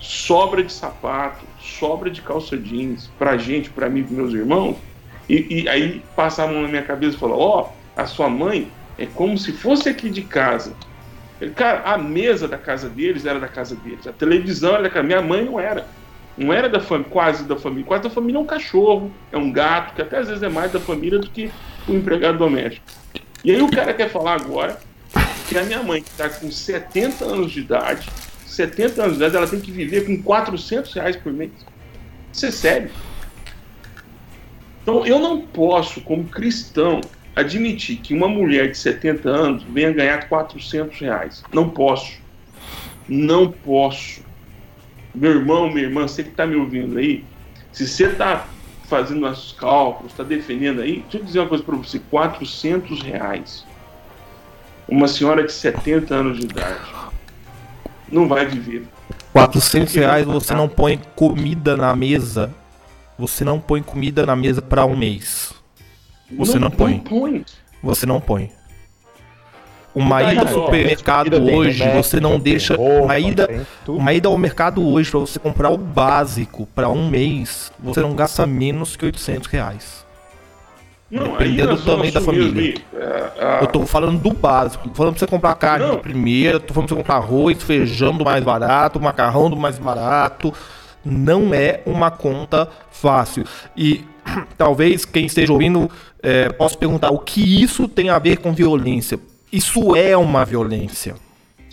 sobra de sapato, sobra de calça jeans, pra gente, pra mim, pros meus irmãos, e, e aí passavam na minha cabeça e falavam, ó, oh, a sua mãe é como se fosse aqui de casa. Ele, cara, a mesa da casa deles era da casa deles, a televisão era da casa. Minha mãe não era. Não era da família, quase da família. Quase da família é um cachorro, é um gato, que até às vezes é mais da família do que o empregado doméstico. E aí o cara quer falar agora que a minha mãe, que está com 70 anos de idade, 70 anos de idade, ela tem que viver com 400 reais por mês. Isso é sério. Então eu não posso, como cristão, admitir que uma mulher de 70 anos venha ganhar 400 reais. Não posso. Não posso. Meu irmão, minha irmã, você que está me ouvindo aí, se você está fazendo os cálculos, está defendendo aí, deixa eu dizer uma coisa para você: 400 reais. Uma senhora de 70 anos de idade não vai viver. 400 reais você não põe comida na mesa. Você não põe comida na mesa para um mês. Você não, não põe. Não põe. Você não põe. Uma ida ao supermercado hoje, você não deixa. Uma ida, uma ida ao mercado hoje para você comprar o básico para um mês, você não gasta menos que 800 reais. Não, Dependendo do tamanho da família. É, Eu tô falando do básico. Tô falando pra você comprar carne não. primeiro, tô falando pra você comprar arroz, feijão do mais barato, macarrão do mais barato. Não é uma conta fácil. E talvez quem esteja ouvindo é, possa perguntar o que isso tem a ver com violência. Isso é uma violência.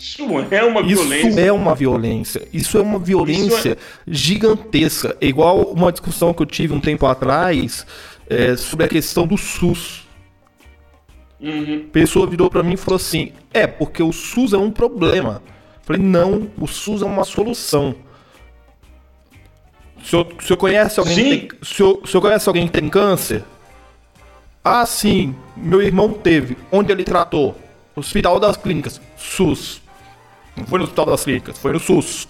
Isso é uma violência. Isso é uma violência. Isso é uma violência é... gigantesca. É igual uma discussão que eu tive um tempo atrás é, sobre a questão do SUS. Uhum. A pessoa virou para mim e falou assim: é, porque o SUS é um problema. Eu falei: não, o SUS é uma solução. O senhor, o senhor conhece alguém sim. que tem, o senhor, o senhor conhece alguém que tem câncer? Ah, sim, meu irmão teve. Onde ele tratou? Hospital das Clínicas, SUS. Não foi no Hospital das Clínicas, foi no SUS.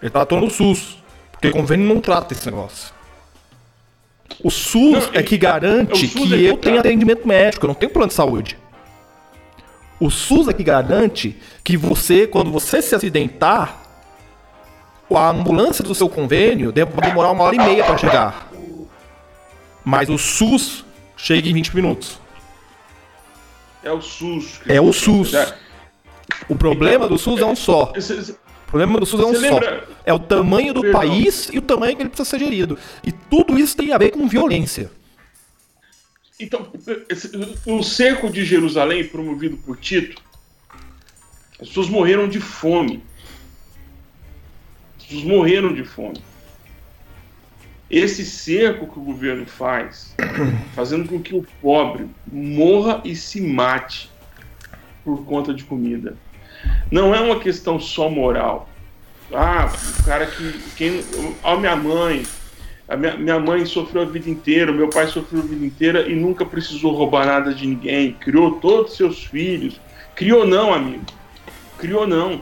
Ele tratou no SUS. Porque convênio não trata esse negócio. O SUS não, é que garante é que é eu tenha atendimento médico, eu não tenho plano de saúde. O SUS é que garante que você, quando você se acidentar, a ambulância do seu convênio deve demorar uma hora e meia para chegar. Mas o SUS chega em 20 minutos. É o SUS. É o SUS. O problema do SUS é um só. O problema do SUS é um só. É o tamanho do Perdão. país e o tamanho que ele precisa ser gerido. E tudo isso tem a ver com violência. Então, o cerco de Jerusalém, promovido por Tito, as pessoas morreram de fome. As pessoas morreram de fome. Esse cerco que o governo faz, fazendo com que o pobre morra e se mate por conta de comida. Não é uma questão só moral. Ah, o cara que. Quem, a minha mãe. A minha, minha mãe sofreu a vida inteira, meu pai sofreu a vida inteira e nunca precisou roubar nada de ninguém. Criou todos os seus filhos. Criou não, amigo. Criou não.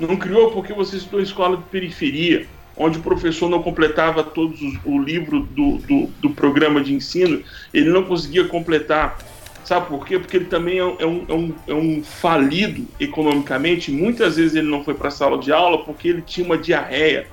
Não criou porque você estudou escola de periferia onde o professor não completava todos os, o livro do, do, do, programa de ensino, ele não conseguia completar. Sabe por quê? Porque ele também é, é um, é um, é um falido economicamente. Muitas vezes ele não foi para a sala de aula porque ele tinha uma diarreia,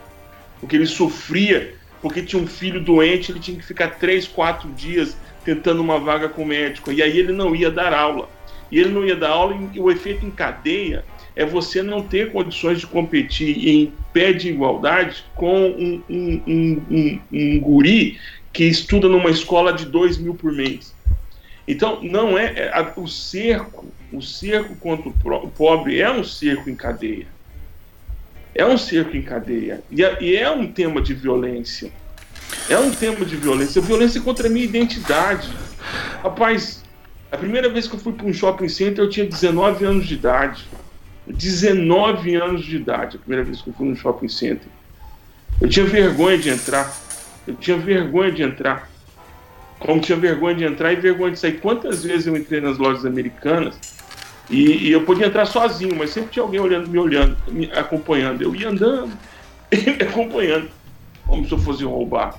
porque ele sofria, porque tinha um filho doente, ele tinha que ficar três, quatro dias tentando uma vaga com o médico. E aí ele não ia dar aula. E ele não ia dar aula e o efeito em cadeia é você não ter condições de competir em pé de igualdade com um, um, um, um guri que estuda numa escola de 2 mil por mês. Então, não é, é o cerco, o cerco contra o pobre é um cerco em cadeia. É um cerco em cadeia. E é, e é um tema de violência. É um tema de violência. Violência contra a minha identidade. Rapaz, a primeira vez que eu fui para um shopping center eu tinha 19 anos de idade. 19 anos de idade, a primeira vez que eu fui no shopping center. Eu tinha vergonha de entrar. Eu tinha vergonha de entrar. Como tinha vergonha de entrar e vergonha de sair. Quantas vezes eu entrei nas lojas americanas e, e eu podia entrar sozinho, mas sempre tinha alguém olhando, me olhando, me acompanhando. Eu ia andando, me acompanhando, como se eu fosse roubar.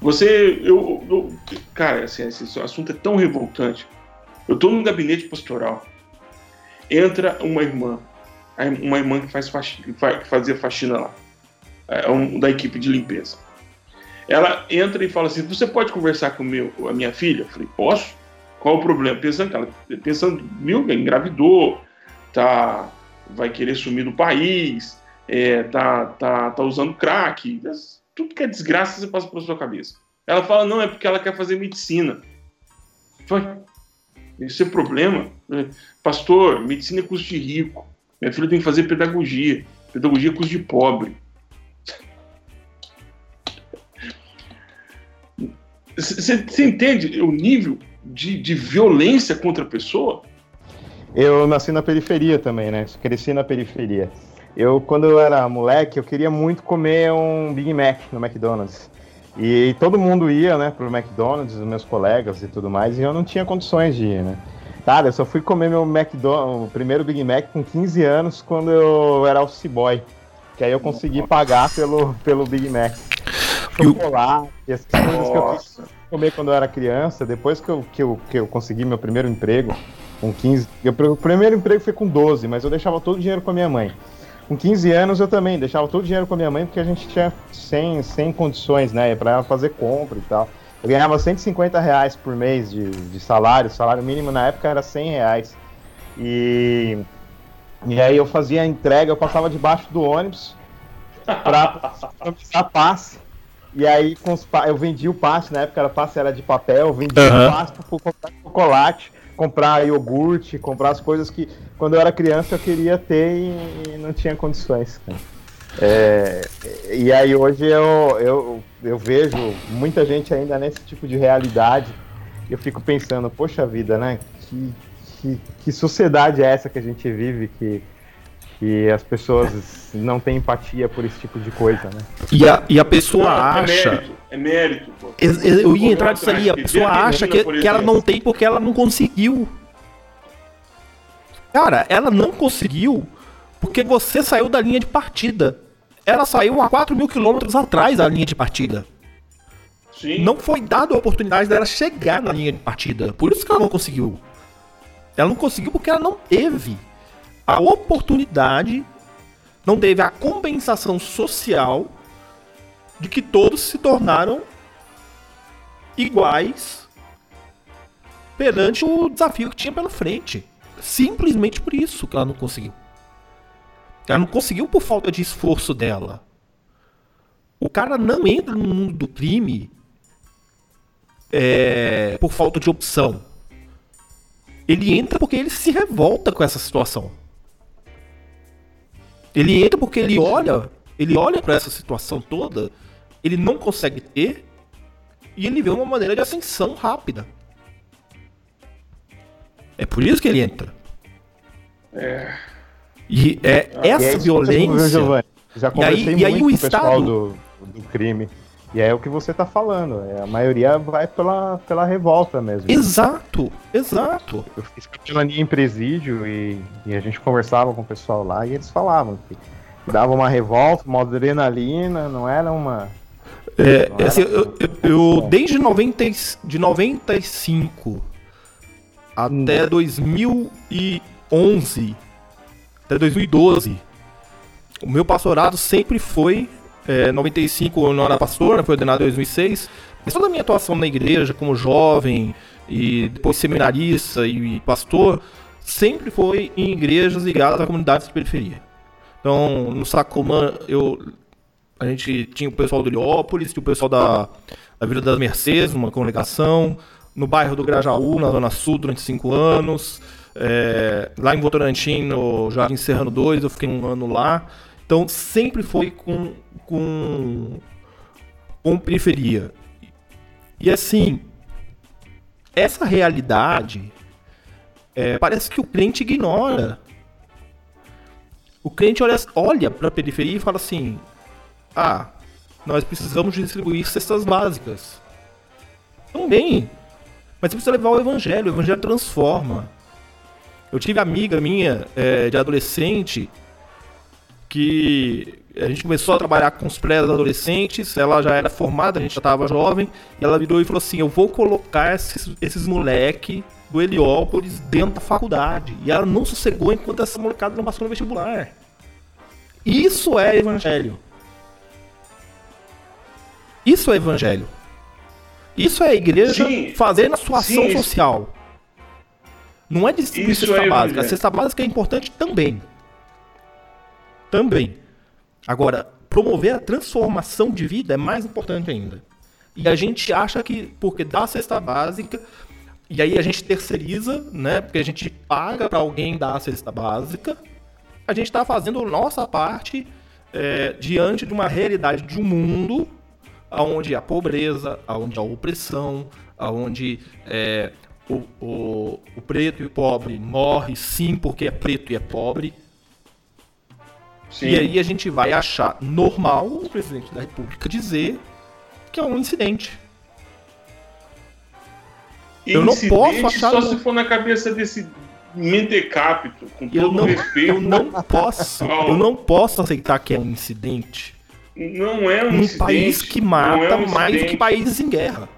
Você, eu, eu cara, assim, esse assunto é tão revoltante. Eu estou num gabinete pastoral entra uma irmã, uma irmã que, faz faxina, que fazia faxina lá, é um, da equipe de limpeza. Ela entra e fala assim: Você pode conversar com meu, a minha filha? Eu falei: Posso? Qual o problema? Pensando que ela, pensando, meu, engravidou, tá, vai querer sumir do país, é, tá, tá, tá usando crack, tudo que é desgraça você passa pela sua cabeça. Ela fala: Não, é porque ela quer fazer medicina. Foi. Esse é problema. Né? Pastor, medicina é custo de rico. Minha filha tem que fazer pedagogia. Pedagogia é custo de pobre. Você entende o nível de, de violência contra a pessoa? Eu nasci na periferia também, né? Cresci na periferia. Eu, quando eu era moleque, eu queria muito comer um Big Mac no McDonald's. E todo mundo ia, né, pro McDonald's, os meus colegas e tudo mais, e eu não tinha condições de ir, né? Cara, eu só fui comer meu McDonald's, o primeiro Big Mac com 15 anos, quando eu era office boy. Que aí eu consegui pagar pelo, pelo Big Mac. Chocolate, essas coisas que eu quis comer quando eu era criança, depois que eu, que eu, que eu consegui meu primeiro emprego, com 15. Eu, o primeiro emprego foi com 12, mas eu deixava todo o dinheiro com a minha mãe. Com 15 anos eu também deixava todo o dinheiro com a minha mãe porque a gente tinha sem, sem condições, né? Pra ela fazer compra e tal. Eu ganhava 150 reais por mês de, de salário, o salário mínimo na época era 100 reais. E, e aí eu fazia a entrega, eu passava debaixo do ônibus para dar passe. E aí com os, eu vendia o passe, na época era passe era de papel, eu vendia uhum. o passe para comprar chocolate comprar iogurte, comprar as coisas que quando eu era criança eu queria ter e, não tinha condições. É, e aí hoje eu, eu, eu vejo muita gente ainda nesse tipo de realidade. Eu fico pensando, poxa vida, né? Que, que, que sociedade é essa que a gente vive que, que as pessoas não têm empatia por esse tipo de coisa, né? E a, e a pessoa é acha. É mérito, pô. Eu ia entrar nisso aí, a pessoa acha que, que ela não tem porque ela não conseguiu. Cara, ela não conseguiu porque você saiu da linha de partida. Ela saiu a 4 mil quilômetros atrás da linha de partida. Sim. Não foi dada a oportunidade dela chegar na linha de partida. Por isso que ela não conseguiu. Ela não conseguiu porque ela não teve a oportunidade, não teve a compensação social de que todos se tornaram iguais perante o desafio que tinha pela frente. Simplesmente por isso que ela não conseguiu. Ela não conseguiu por falta de esforço dela. O cara não entra no mundo do crime é, por falta de opção. Ele entra porque ele se revolta com essa situação. Ele entra porque ele olha, ele olha para essa situação toda, ele não consegue ter e ele vê uma maneira de ascensão rápida. É por isso que ele entra. É. E é ah, essa e é violência. Já conversei e aí, muito e aí o com o pessoal do, do crime. E é o que você está falando. É, a maioria vai pela, pela revolta mesmo. Exato, exato. Eu fiz capitania em presídio e, e, a gente conversava com o pessoal lá e eles falavam que dava uma revolta, uma adrenalina, não era uma. É, não assim, eu, eu, eu, desde 90, de 95 até 2011, até 2012, o meu pastorado sempre foi é, 95 eu não era pastor, né, foi ordenado em 2006. Mas toda a minha atuação na igreja, como jovem e depois seminarista e pastor, sempre foi em igrejas ligadas a comunidades de periferia. Então, no Sacomã, eu, a gente tinha o pessoal do Heliópolis, tinha o pessoal da, da Vila das Mercedes, uma congregação. No bairro do Grajaú, na Zona Sul, durante cinco anos. É, lá em Votorantim, no Jardim Serrano 2, eu fiquei um ano lá. Então sempre foi com, com, com periferia. E assim, essa realidade é, parece que o crente ignora. O crente olha, olha para a periferia e fala assim: ah, nós precisamos distribuir cestas básicas. Também. Mas você precisa levar o evangelho, o evangelho transforma. Eu tive amiga minha é, de adolescente que a gente começou a trabalhar com os pré-adolescentes, ela já era formada, a gente já estava jovem, e ela virou e falou assim: Eu vou colocar esses, esses moleque do Heliópolis dentro da faculdade. E ela não sossegou enquanto essa molecada não passou no vestibular. Isso é evangelho. Isso é evangelho. Isso é a igreja sim, fazendo a sua ação sim, social. Não é distribuir cesta é básica. A cesta básica é importante também também. Agora, promover a transformação de vida é mais importante ainda. E a gente acha que, porque dá a cesta básica, e aí a gente terceiriza, né? Porque a gente paga para alguém dar a cesta básica. A gente está fazendo a nossa parte é, diante de uma realidade de um mundo onde há pobreza, onde há opressão, onde é, o, o, o preto e o pobre morre sim porque é preto e é pobre. Sim. E aí a gente vai achar normal o presidente da república dizer que é um incidente. eu não posso achar só se for na cabeça desse mentecapto, com todo eu não, respeito. Eu não posso, eu não posso aceitar que é um incidente. Não é um, um país que mata é um mais do que países em guerra.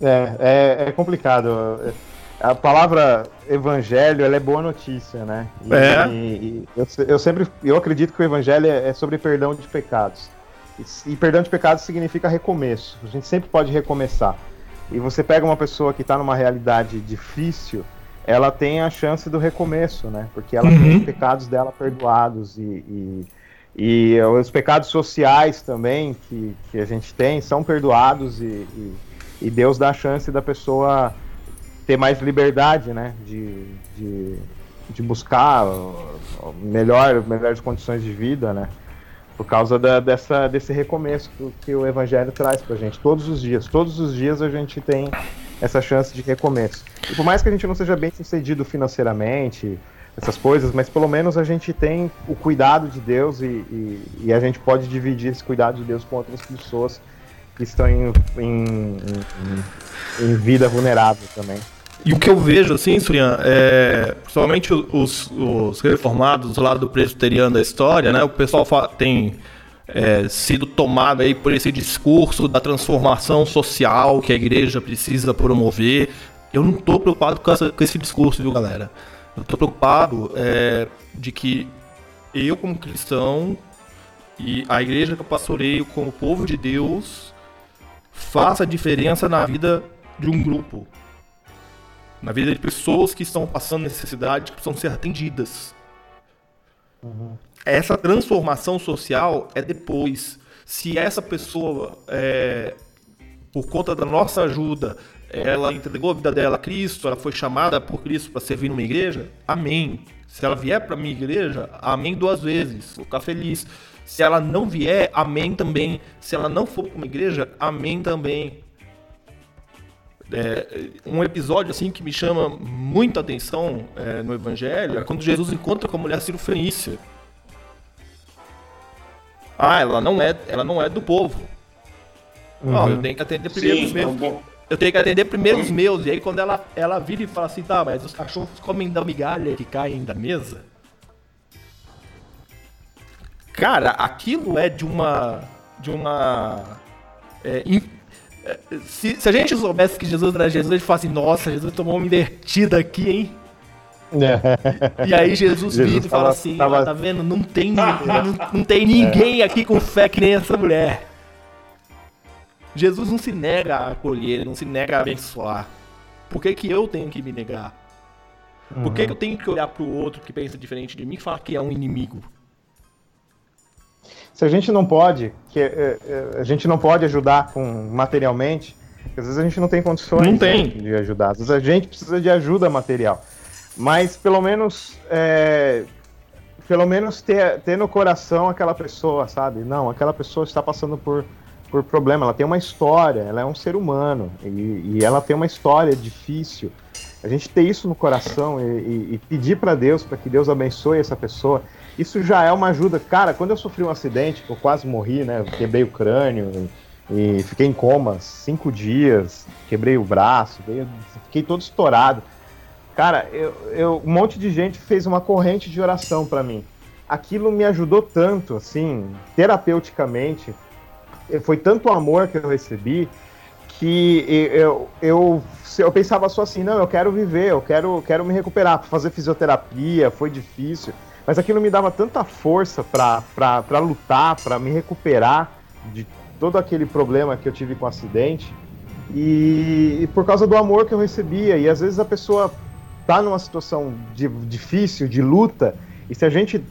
É, é, é, complicado. A palavra evangelho ela é boa notícia, né? E, é. E, e eu, eu, sempre eu acredito que o evangelho é, é sobre perdão de pecados. E, e perdão de pecados significa recomeço. A gente sempre pode recomeçar. E você pega uma pessoa que está numa realidade difícil, ela tem a chance do recomeço, né? Porque ela uhum. tem os pecados dela perdoados e, e, e, os pecados sociais também que, que a gente tem são perdoados e, e, e Deus dá a chance da pessoa ter mais liberdade, né? De, de, de buscar melhor, melhores condições de vida, né? Por causa da, dessa, desse recomeço que, o Evangelho traz pra gente todos os dias. Todos os dias a gente tem essa chance de recomeço. E por mais que a gente não seja bem sucedido financeiramente, essas coisas, mas pelo menos a gente tem o cuidado de Deus e, e, e, a gente pode dividir esse cuidado de Deus com outras pessoas que estão em, em, em, em vida vulnerável também. E o que eu vejo, assim, Surian, é, principalmente os, os reformados lá do presbiteriano da história, né, o pessoal tem é, sido tomado aí por esse discurso da transformação social que a igreja precisa promover. Eu não estou preocupado com, essa, com, esse discurso, viu, galera? Eu estou preocupado é, de que eu, como cristão, e a igreja que eu pastoreio como povo de Deus, faça diferença na vida de um grupo. Na vida de pessoas que estão passando necessidade, que precisam ser atendidas. Uhum essa transformação social é depois. Se essa pessoa, é, por conta da nossa ajuda, ela entregou a vida dela a Cristo, ela foi chamada por Cristo para servir numa igreja, amém. Se ela vier para minha igreja, amém duas vezes, vou ficar feliz. Se ela não vier, amém também. Se ela não for para uma igreja, amém também. É, um episódio assim que me chama muita atenção é, no Evangelho é quando Jesus encontra com a mulher cirofenícia. Ah, ela não é, ela não é do povo. Uhum. Não, eu tenho que atender primeiro Sim, meus. Tá eu tenho que atender primeiro os meus. E aí quando ela, ela vira e fala assim, tá, mas os cachorros comem da migalha que caem da mesa. Cara, aquilo é de uma. De uma. É, in, é, se, se, a gente soubesse que Jesus era Jesus, a gente fala assim, nossa, Jesus tomou uma invertida aqui, hein? É. E aí Jesus, Jesus vira e fala assim, tava... tá vendo? Não tem, não, não tem ninguém aqui com fé que nem essa mulher. Jesus não se nega a acolher, ele não se nega a abençoar. Por que, que eu tenho que me negar? Por que, que eu tenho que olhar pro outro que pensa diferente de mim e falar que é um inimigo? Se a gente não pode, que é, é, a gente não pode ajudar com materialmente, às vezes a gente não tem condições não tem. de ajudar. Às vezes a gente precisa de ajuda material. Mas pelo menos. É, pelo menos ter, ter no coração aquela pessoa, sabe? Não, aquela pessoa está passando por, por problema. Ela tem uma história, ela é um ser humano. E, e ela tem uma história difícil. A gente ter isso no coração e, e, e pedir para Deus, para que Deus abençoe essa pessoa, isso já é uma ajuda. Cara, quando eu sofri um acidente, eu quase morri, né? Quebrei o crânio e, fiquei em coma cinco dias, quebrei o braço, fiquei todo estourado. Cara, eu, eu, um monte de gente fez uma corrente de oração para mim. Aquilo me ajudou tanto, assim, terapeuticamente. Foi tanto amor que eu recebi que eu, eu, eu pensava só assim, não, eu quero viver, eu quero, quero me recuperar, fazer fisioterapia, foi difícil, mas aquilo me dava tanta força para lutar, para me recuperar de todo aquele problema que eu tive com o acidente, e, e, por causa do amor que eu recebia, e às vezes a pessoa tá numa situação de, difícil, de luta, e se a gente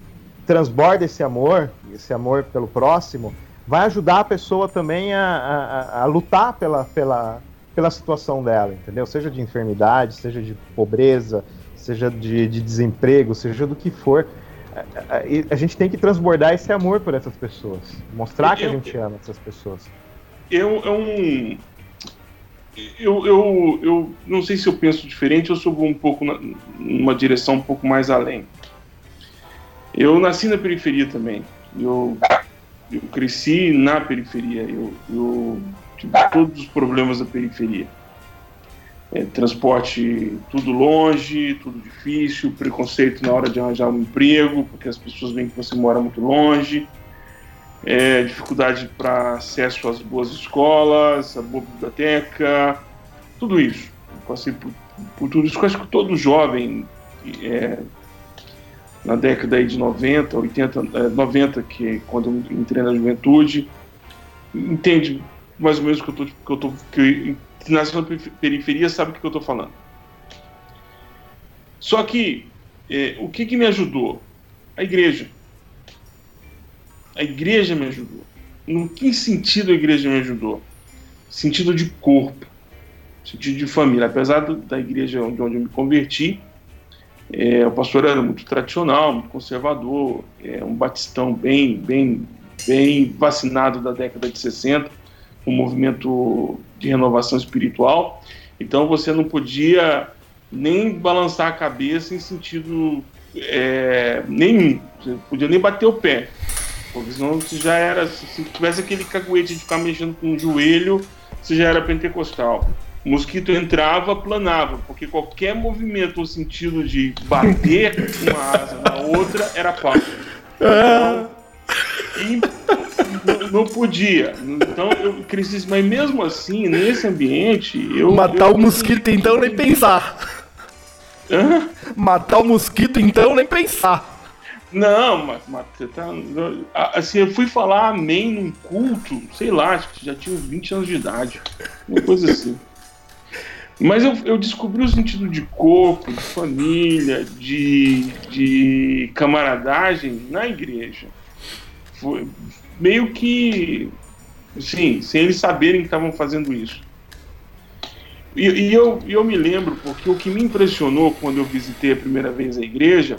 transborda esse amor, esse amor pelo próximo, vai ajudar a pessoa também a, a, a lutar pela, pela, pela situação dela, entendeu? Seja de enfermidade, seja de pobreza, seja de, de desemprego, seja do que for. A, a, a, gente tem que transbordar esse amor por essas pessoas, mostrar que eu, a gente ama essas pessoas. Eu, eu, eu, eu, eu não sei se eu penso diferente ou se eu vou um pouco na, numa direção um pouco mais além. Eu nasci na periferia também. Eu, eu cresci na periferia. Eu, eu tive todos os problemas da periferia. É, transporte tudo longe, tudo difícil, preconceito na hora de arranjar um emprego, porque as pessoas veem que você mora muito longe, é, dificuldade para acesso às boas escolas, a boa biblioteca, tudo isso. Eu passei por, por tudo isso. Acho que todo jovem é, na década de 90, 80, 90, que é quando eu entrei na juventude, entende mais ou menos o que eu tô, que eu tô que nasceu na periferia sabe o que eu estou falando. Só que é, o que, que me ajudou? A igreja. A igreja me ajudou. No que sentido a igreja me ajudou? Sentido de corpo, sentido de família. Apesar da igreja onde, onde eu me converti, é, o pastor era muito tradicional, muito conservador, é um batistão bem, bem, bem vacinado da década de 60, um movimento de renovação espiritual. Então você não podia nem balançar a cabeça em sentido é, nenhum, você podia nem bater o pé, porque senão você já era, se tivesse aquele caguete de ficar mexendo com o joelho, você já era pentecostal. O mosquito entrava, planava, porque qualquer movimento no sentido de bater uma asa na outra era pau. Então, não, não, podia. Então eu cresci, mas mesmo assim, nesse ambiente, eu. Matar eu, o mosquito então, nem pensar. Hã? Matar o mosquito então, nem pensar. Não, mas, mas você tá. Assim, eu fui falar amém num culto, sei lá, acho que já tinha uns 20 anos de idade. Uma coisa assim. Mas eu, eu descobri o sentido de corpo, de família, de, de camaradagem na igreja. Foi meio que, sim, sem eles saberem que estavam fazendo isso. E, e eu, eu me lembro, porque o que me impressionou quando eu visitei a primeira vez a igreja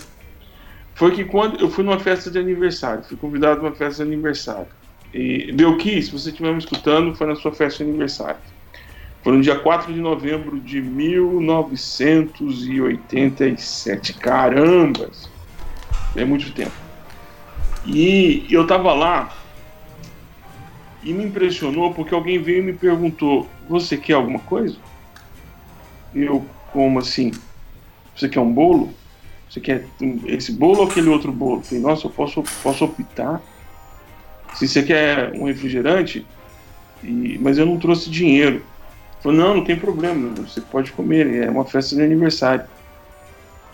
foi que quando eu fui numa festa de aniversário, fui convidado para uma festa de aniversário. E Belki, se você estiver me escutando, foi na sua festa de aniversário. Foi no dia 4 de novembro de 1987. Caramba! É muito tempo. E eu tava lá e me impressionou porque alguém veio e me perguntou: Você quer alguma coisa? Eu, como assim? Você quer um bolo? Você quer esse bolo ou aquele outro bolo? Eu falei, nossa, eu posso, posso optar. Se você quer um refrigerante, e, mas eu não trouxe dinheiro. Falou, não, não tem problema, você pode comer, é uma festa de aniversário.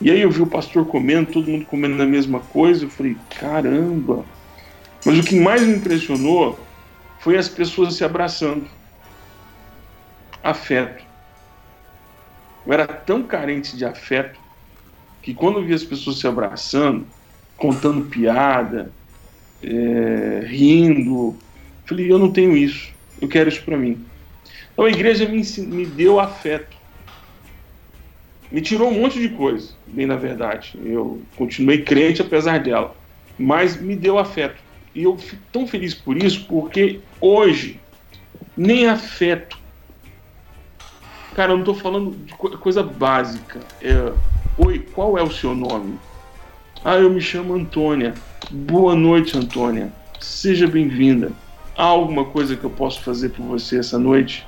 E aí eu vi o pastor comendo, todo mundo comendo a mesma coisa, eu falei, caramba. Mas o que mais me impressionou foi as pessoas se abraçando. Afeto. Eu era tão carente de afeto que quando eu vi as pessoas se abraçando, contando piada, é, rindo, falei, eu não tenho isso, eu quero isso para mim. Então a igreja me, me deu afeto. Me tirou um monte de coisa, bem na verdade. Eu continuei crente apesar dela. Mas me deu afeto. E eu fico tão feliz por isso, porque hoje, nem afeto. Cara, eu não estou falando de coisa básica. É, Oi, qual é o seu nome? Ah, eu me chamo Antônia. Boa noite, Antônia. Seja bem-vinda. Há alguma coisa que eu posso fazer por você essa noite?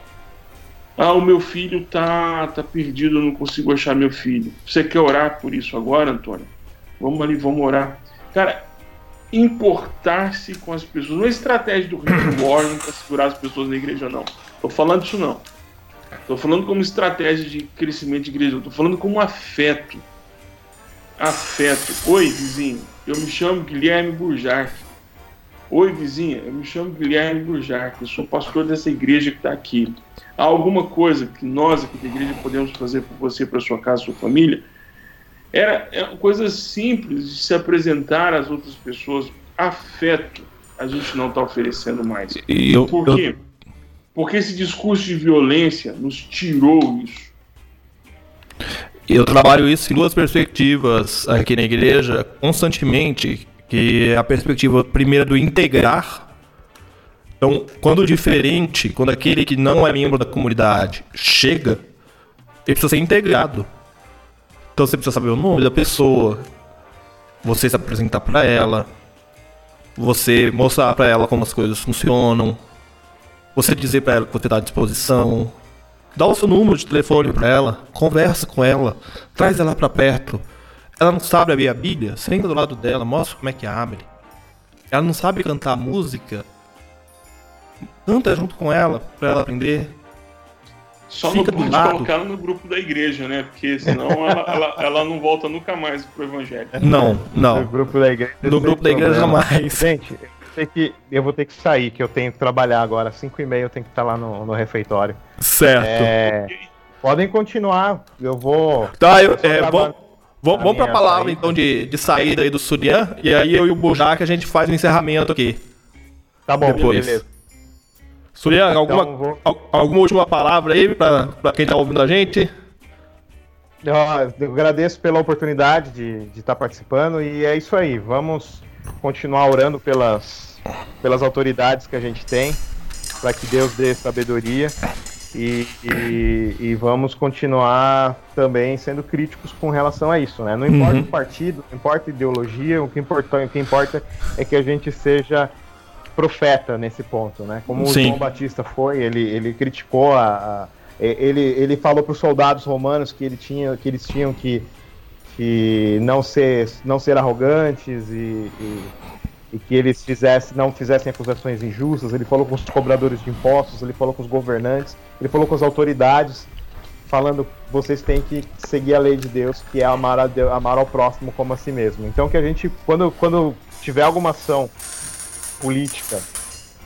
Ah, o meu filho tá, tá perdido, eu não consigo achar meu filho. Você quer orar por isso agora, Antônio? Vamos ali, vamos orar. Cara, importar-se com as pessoas. Não é estratégia do Rick Warren para segurar as pessoas na igreja, não. Tô falando disso, não. Tô falando como estratégia de crescimento de igreja. Tô falando como afeto. Afeto. Oi, vizinho. Eu me chamo Guilherme Burjac. Oi, vizinha. Eu me chamo Guilherme Burjac. Eu sou pastor dessa igreja que está aqui há alguma coisa que nós aqui da igreja podemos fazer por você, para sua casa, sua família, era, era coisa simples de se apresentar às outras pessoas. Afeto a gente não está oferecendo mais. Eu, Por quê? Porque esse discurso de violência nos tirou isso. Eu trabalho isso em duas perspectivas aqui na igreja constantemente, que é a perspectiva primeira do integrar. Então, quando o diferente, quando aquele que não é membro da comunidade chega, ele precisa ser integrado. Então você precisa saber o nome da pessoa, você se apresentar para ela, você mostrar para ela como as coisas funcionam, você dizer para ela que você está à disposição, dá o seu número de telefone para ela, conversa com ela, traz ela para perto. Ela não sabe abrir a Bíblia, senta do lado dela, mostra como é que abre. Ela não sabe cantar música, canta junto com ela para ela aprender. Só Fica não pode colocar ela no grupo da igreja, né? Porque senão ela, ela, ela não volta nunca mais pro evangelho. Não, No não. grupo da igreja. No grupo da igreja jamais. Gente, eu vou ter que, eu vou ter que sair, que eu tenho que trabalhar agora. 5 e meia eu tenho que estar lá no, no refeitório. Certo. É, podem continuar. Eu vou. Tá, eu, eu é, vamos, vamos, a vamos pra palavra saída. então de, de saída aí do Surian, e aí eu e o Bujac a gente faz o encerramento aqui. Tá bom, Depois. beleza. Surian, alguma, Então, vou- al- alguma última palavra aí pra, pra quem tá ouvindo a gente? Eu agradeço pela oportunidade de de estar participando e é isso aí. Vamos continuar orando pelas, pelas autoridades que a gente tem, para que Deus dê sabedoria e, e, e vamos continuar também sendo críticos com relação a isso, né? Não importa Uhum. o partido, não importa a ideologia, o que importa, o que importa é que a gente seja profeta nesse ponto, né? Como Sim. o João Batista foi, ele, ele criticou a, a- ele, ele falou para os soldados romanos que ele tinha que eles tinham que, que não ser não ser arrogantes e, e, e que eles fizessem não fizessem acusações injustas. Ele falou com os cobradores de impostos, ele falou com os governantes, ele falou com as autoridades, falando vocês têm que seguir a lei de Deus, que é amar, a Deus, amar ao próximo como a si mesmo. Então que a gente quando quando tiver alguma ação política,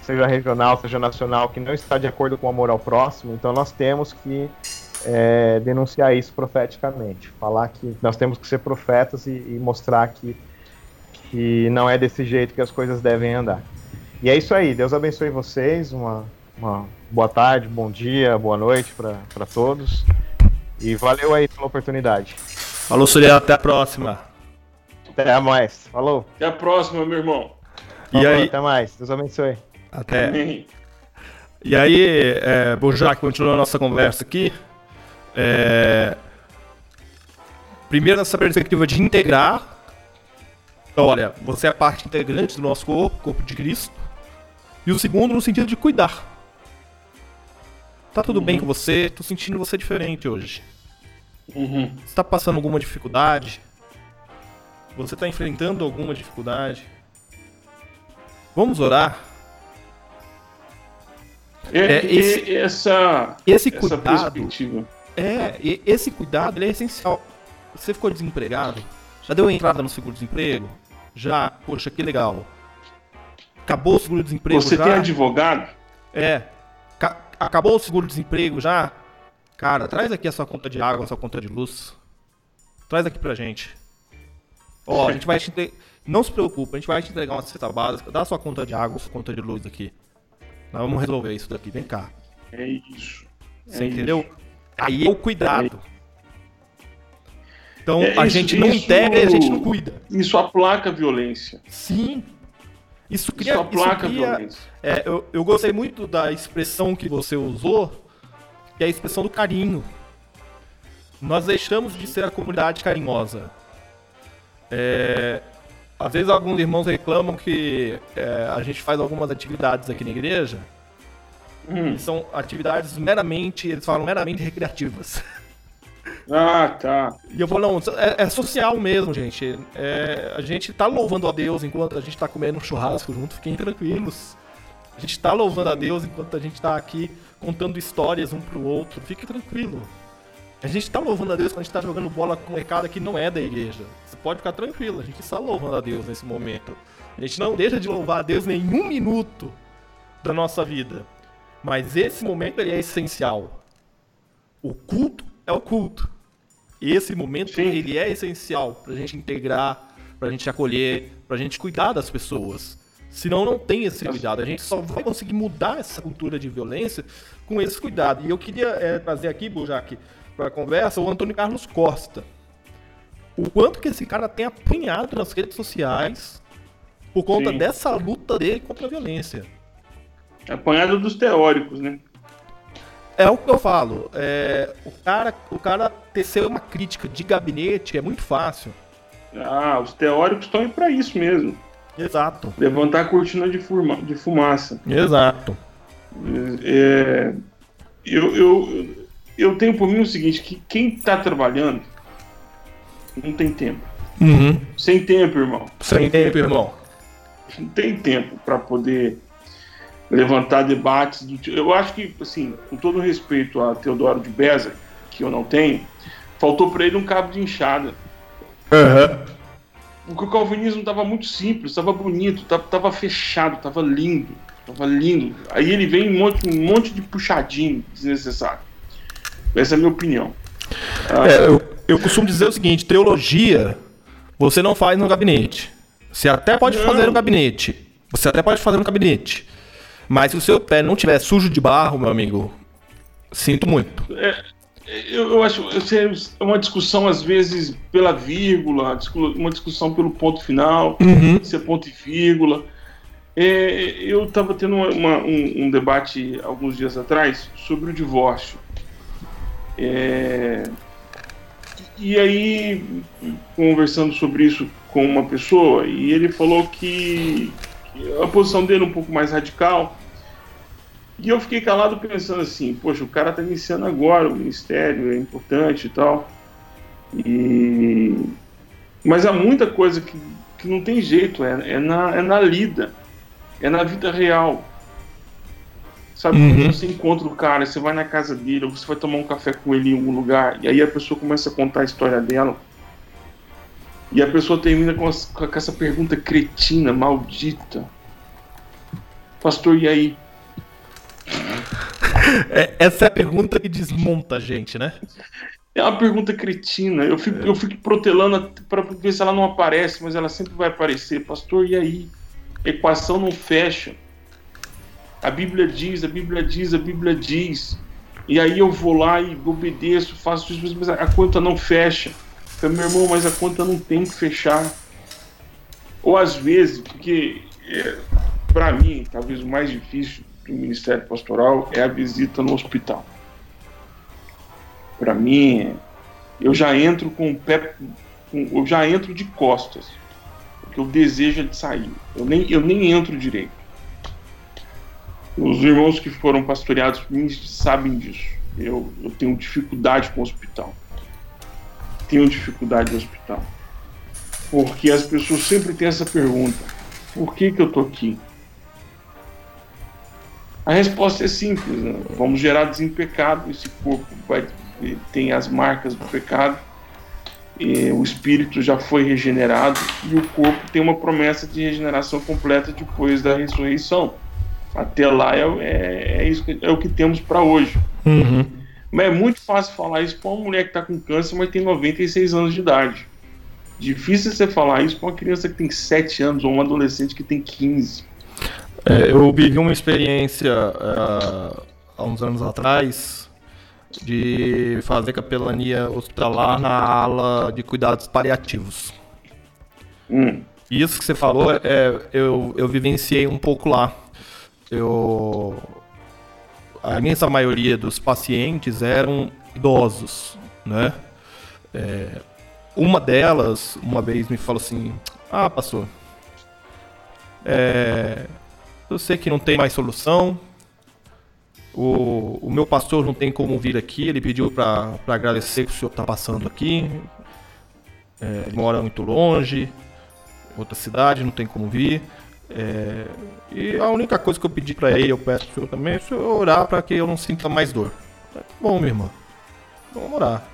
seja regional, seja nacional, que não está de acordo com o amor ao próximo, então nós temos que é, denunciar isso profeticamente. Falar que nós temos que ser profetas e, e mostrar que, que não é desse jeito que as coisas devem andar. E é isso aí. Deus abençoe vocês. Uma, uma boa tarde, bom dia, boa noite para todos. E valeu aí pela oportunidade. Falou, Surian, até a próxima. Até mais. Falou. Até a próxima, meu irmão. E Falou, aí, Até mais. Deus abençoe. até. Amém. E aí, é, Bojac, continuando a nossa conversa aqui. é, primeiro, nessa perspectiva de integrar. Então, olha, você é parte integrante do nosso corpo, corpo de Cristo. E o segundo, no sentido de cuidar. Tá tudo bem com você? Tô sentindo você diferente hoje. Uhum. Você tá passando alguma dificuldade? Você tá enfrentando alguma dificuldade? Vamos orar? É, É, esse- essa, Esse essa cuidado. perspectiva. É, esse cuidado é essencial. Você ficou desempregado? Já deu entrada no seguro-desemprego? Já? Poxa, que legal. Acabou o seguro-desemprego Você já? tem advogado? É. Ca- acabou o seguro-desemprego já? Cara, traz aqui a sua conta de água, a sua conta de luz. Traz aqui pra gente. Ó, a gente vai te entre- Não se preocupa, a gente vai te entregar uma cesta básica. Dá a sua conta de água, a sua conta de luz aqui. Nós vamos resolver isso daqui, vem cá. É isso. Você É entendeu? Aí é o cuidado. Então É, a isso- gente não isso- integra e a gente não cuida. Isso aplaca a violência. Sim. Isso cria. Isso aplaca a cria- violência. é, eu, eu gostei muito da expressão que você usou, que é a expressão do carinho. Nós deixamos de ser a comunidade carinhosa. É, às vezes alguns irmãos reclamam que é, a gente faz algumas atividades aqui na igreja Hum. são atividades meramente, eles falam meramente recreativas. Ah, tá. E eu falo, não, é, é social mesmo, gente. É, a gente tá louvando a Deus enquanto a gente tá comendo um churrasco junto, fiquem tranquilos. A gente tá louvando a Deus enquanto a gente tá aqui contando histórias um pro outro, fique tranquilo. A gente tá louvando a Deus quando a gente tá jogando bola com molecada que não é da igreja. Você pode ficar tranquilo, a gente está louvando a Deus nesse momento. A gente não deixa de louvar a Deus nenhum minuto da nossa vida. Mas esse momento ele é essencial. O culto é o culto. Esse momento Sim. ele é essencial pra gente integrar, pra gente acolher, pra gente cuidar das pessoas. Senão não tem esse cuidado. A gente só vai conseguir mudar essa cultura de violência com esse cuidado. E eu queria é, trazer aqui, Bujac, para a conversa, o Antônio Carlos Costa. O quanto que esse cara tem apanhado nas redes sociais por conta Sim. dessa luta dele contra a violência. Apanhado dos teóricos, né? É o que eu falo. É, o, cara, o cara tecer uma crítica de gabinete é muito fácil. Ah, os teóricos estão aí para isso mesmo. Exato. Levantar a cortina de, fuma, de fumaça. Exato. É, eu, eu, eu tenho por mim o seguinte, que quem está trabalhando não tem tempo. Uhum. Sem tempo, irmão. Sem tempo, irmão. Não tem tempo para poder levantar debates. Do... Eu acho que, assim, com todo respeito a Teodoro de Beza, que eu não tenho, faltou para ele um cabo de enxada. Uhum. Porque o calvinismo estava muito simples, estava bonito, estava fechado, estava lindo, estava lindo. Aí ele vem um monte, um monte de puxadinho desnecessário. Essa é a minha opinião. É, eu, eu costumo dizer o seguinte: teologia você não faz no gabinete. Você até pode não. fazer no gabinete. Você até pode fazer no gabinete. Mas se o seu pé não tiver sujo de barro, meu amigo, sinto muito. É, eu, eu acho é uma discussão, às vezes, pela vírgula, uma discussão pelo ponto final, uhum. se é ponto e vírgula. É, eu estava tendo uma, uma, um, um, debate alguns dias atrás sobre o divórcio. É, e aí, conversando sobre isso com uma pessoa, e ele falou que, que a posição dele é um pouco mais radical e eu fiquei calado pensando assim, poxa, o cara tá iniciando agora o ministério, é importante e tal. E... Mas há muita coisa que, que não tem jeito, é, é, na, é na lida, é na vida real. Sabe, uhum. quando você encontra o cara, você vai na casa dele, ou você vai tomar um café com ele em algum lugar, e aí a pessoa começa a contar a história dela, e a pessoa termina com, as, com essa pergunta cretina, maldita. Pastor, e aí? É, essa é a pergunta que desmonta a gente, né? É uma pergunta cretina. Eu fico, é. eu fico protelando para ver se ela não aparece, mas ela sempre vai aparecer. Pastor, e aí? A equação não fecha. A Bíblia diz, a Bíblia diz, a Bíblia diz. E aí eu vou lá e obedeço, faço isso, mas a conta não fecha. Falei, meu irmão, mas a conta não tem que fechar. Ou às vezes, porque é, para mim, talvez o mais difícil do Ministério Pastoral é a visita no hospital. Para mim, eu já entro com o pé, eu já entro de costas, porque eu desejo de sair. Eu nem, eu nem entro direito. Os irmãos que foram pastoreados por mim sabem disso. Eu, eu tenho dificuldade com o hospital. Tenho dificuldade no hospital. Porque as pessoas sempre têm essa pergunta: por que, que eu tô aqui? A resposta é simples: né? vamos gerar desempecado. Esse corpo vai, tem as marcas do pecado, o espírito já foi regenerado e o corpo tem uma promessa de regeneração completa depois da ressurreição. Até lá é, é, é isso que, é o que temos para hoje. Uhum. Mas é muito fácil falar isso para uma mulher que está com câncer, mas tem 96 anos de idade. Difícil você falar isso para uma criança que tem 7 anos ou um adolescente que tem 15. É, eu vivi uma experiência uh, há uns anos atrás de fazer capelania hospitalar na ala de cuidados paliativos. Hum. Isso que você falou, é, eu, eu vivenciei um pouco lá. Eu, a imensa maioria dos pacientes eram idosos, né? É, uma delas, uma vez me falou assim: Ah, pastor, é, eu sei que não tem mais solução. O, o meu pastor não tem como vir aqui. Ele pediu para agradecer que o senhor está passando aqui. É, ele mora muito longe, outra cidade, não tem como vir. É, e a única coisa que eu pedi para ele, eu peço pro senhor também, é o senhor orar para que eu não sinta mais dor. Bom, minha irmã. Vamos orar.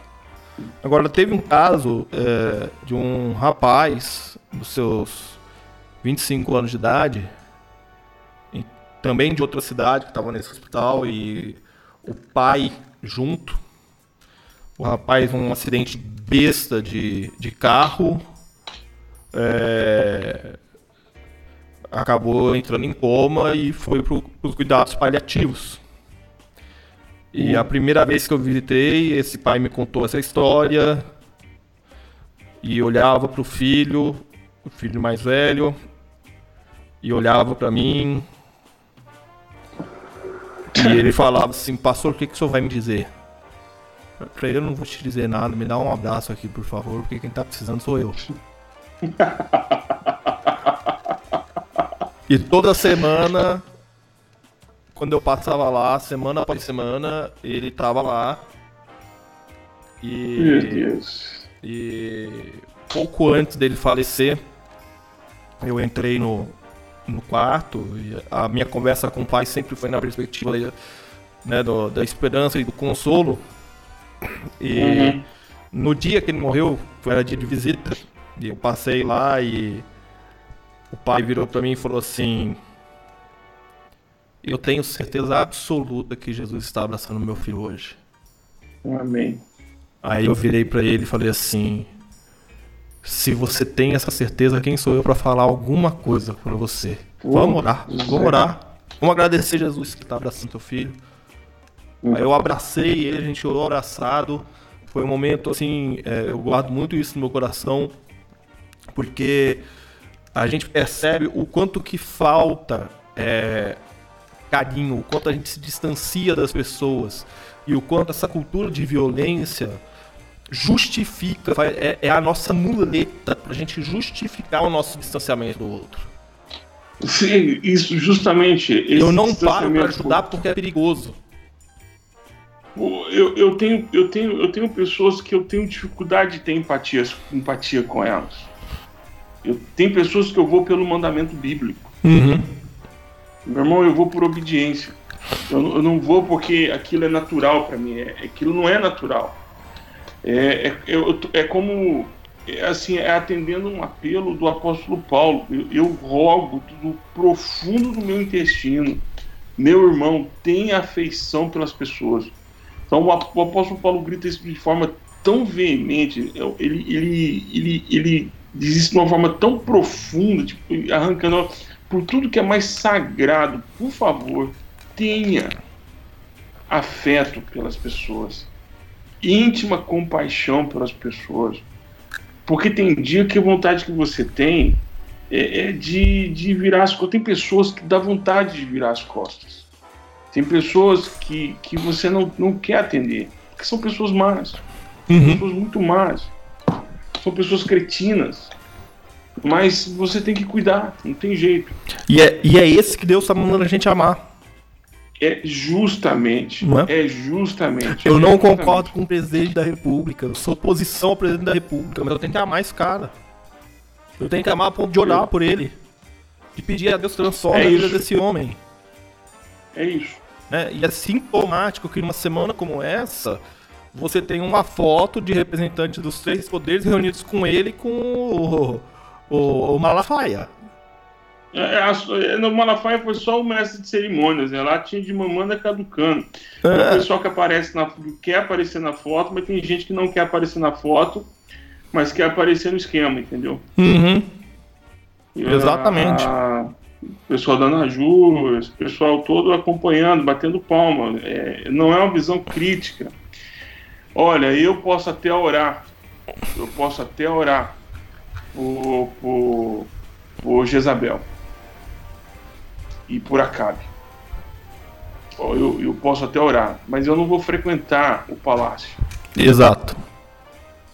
Agora, teve um caso é, de um rapaz dos seus 25 anos de idade também de outra cidade que estava nesse hospital e o pai junto. O rapaz, um acidente besta de, de carro. É... acabou entrando em coma e foi para os cuidados paliativos. E a primeira vez que eu visitei, esse pai me contou essa história e olhava para o filho, o filho mais velho, e olhava para mim. E ele falava assim: Pastor, o que, que o senhor vai me dizer? Pra ele, eu não vou te dizer nada, me dá um abraço aqui, por favor, porque quem tá precisando sou eu. e toda semana, quando eu passava lá, semana após semana, ele tava lá. E. Meu Deus. E pouco antes dele falecer, eu entrei no, no quarto e a minha conversa com o pai sempre foi na perspectiva né, do, da esperança e do consolo. E uhum. no dia que ele morreu, foi dia de visita, e eu passei lá e o pai virou para mim e falou assim: Eu tenho certeza absoluta que Jesus está abraçando meu filho hoje. Amém. Aí eu virei para ele e falei assim: se você tem essa certeza, quem sou eu para falar alguma coisa para você? Vamos orar, vamos orar. Vamos agradecer Jesus que está abraçando teu filho. Aí eu abracei ele, a gente orou abraçado. Foi um momento assim, é, eu guardo muito isso no meu coração, porque a gente percebe o quanto que falta é, carinho, o quanto a gente se distancia das pessoas e o quanto essa cultura de violência justifica, é, é a nossa muleta para a gente justificar o nosso distanciamento do outro. Sim, isso justamente. Eu não paro para ajudar porque é perigoso. Eu, eu, tenho, eu, tenho, eu tenho pessoas que eu tenho dificuldade de ter empatia, empatia com elas. Eu tenho pessoas que eu vou pelo mandamento bíblico. Uhum. Meu irmão, eu vou por obediência. Eu, eu não vou porque aquilo é natural para mim. É, aquilo não é natural. É, é, eu, é como é, assim é atendendo um apelo do apóstolo Paulo. Eu, eu rogo do profundo do meu intestino, meu irmão, tenha afeição pelas pessoas. Então o, apóstolo Paulo grita isso de forma tão veemente, ele, ele, ele, ele diz isso de uma forma tão profunda, tipo, arrancando por tudo que é mais sagrado, por favor, tenha afeto pelas pessoas íntima compaixão pelas pessoas. Porque tem dia que a vontade que você tem é, é de, de virar as costas. Tem pessoas que dá vontade de virar as costas. Tem pessoas que, que você não, não quer atender. Porque são pessoas más. Uhum. Pessoas muito más. São pessoas cretinas. Mas você tem que cuidar, não tem jeito. E é, e é esse que Deus está mandando a gente amar. É justamente. É? é? justamente. Eu é não justamente. concordo com o presidente da República. Eu sou oposição ao presidente da República, mas eu tenho que amar esse cara. Eu tenho que amar a ponto de orar por ele. De pedir a Deus transforme é a vida desse homem. É isso. Né? E é sintomático que numa semana como essa, você tem uma foto de representante dos três poderes reunidos com ele com o, o, o Malafaia. É, é, no Malafaia foi só o mestre de cerimônias, né? Lá tinha de mamanda caducando. É. O pessoal que aparece na, quer aparecer na foto, mas tem gente que não quer aparecer na foto, mas quer aparecer no esquema, entendeu? Uhum. Exatamente. A, o pessoal da Naju, o pessoal todo acompanhando, batendo palma. É, não é uma visão crítica. Olha, eu posso até orar. Eu posso até orar por, por, por Jezabel e por Acabe. Eu, eu posso até orar, mas eu não vou frequentar o palácio. Exato.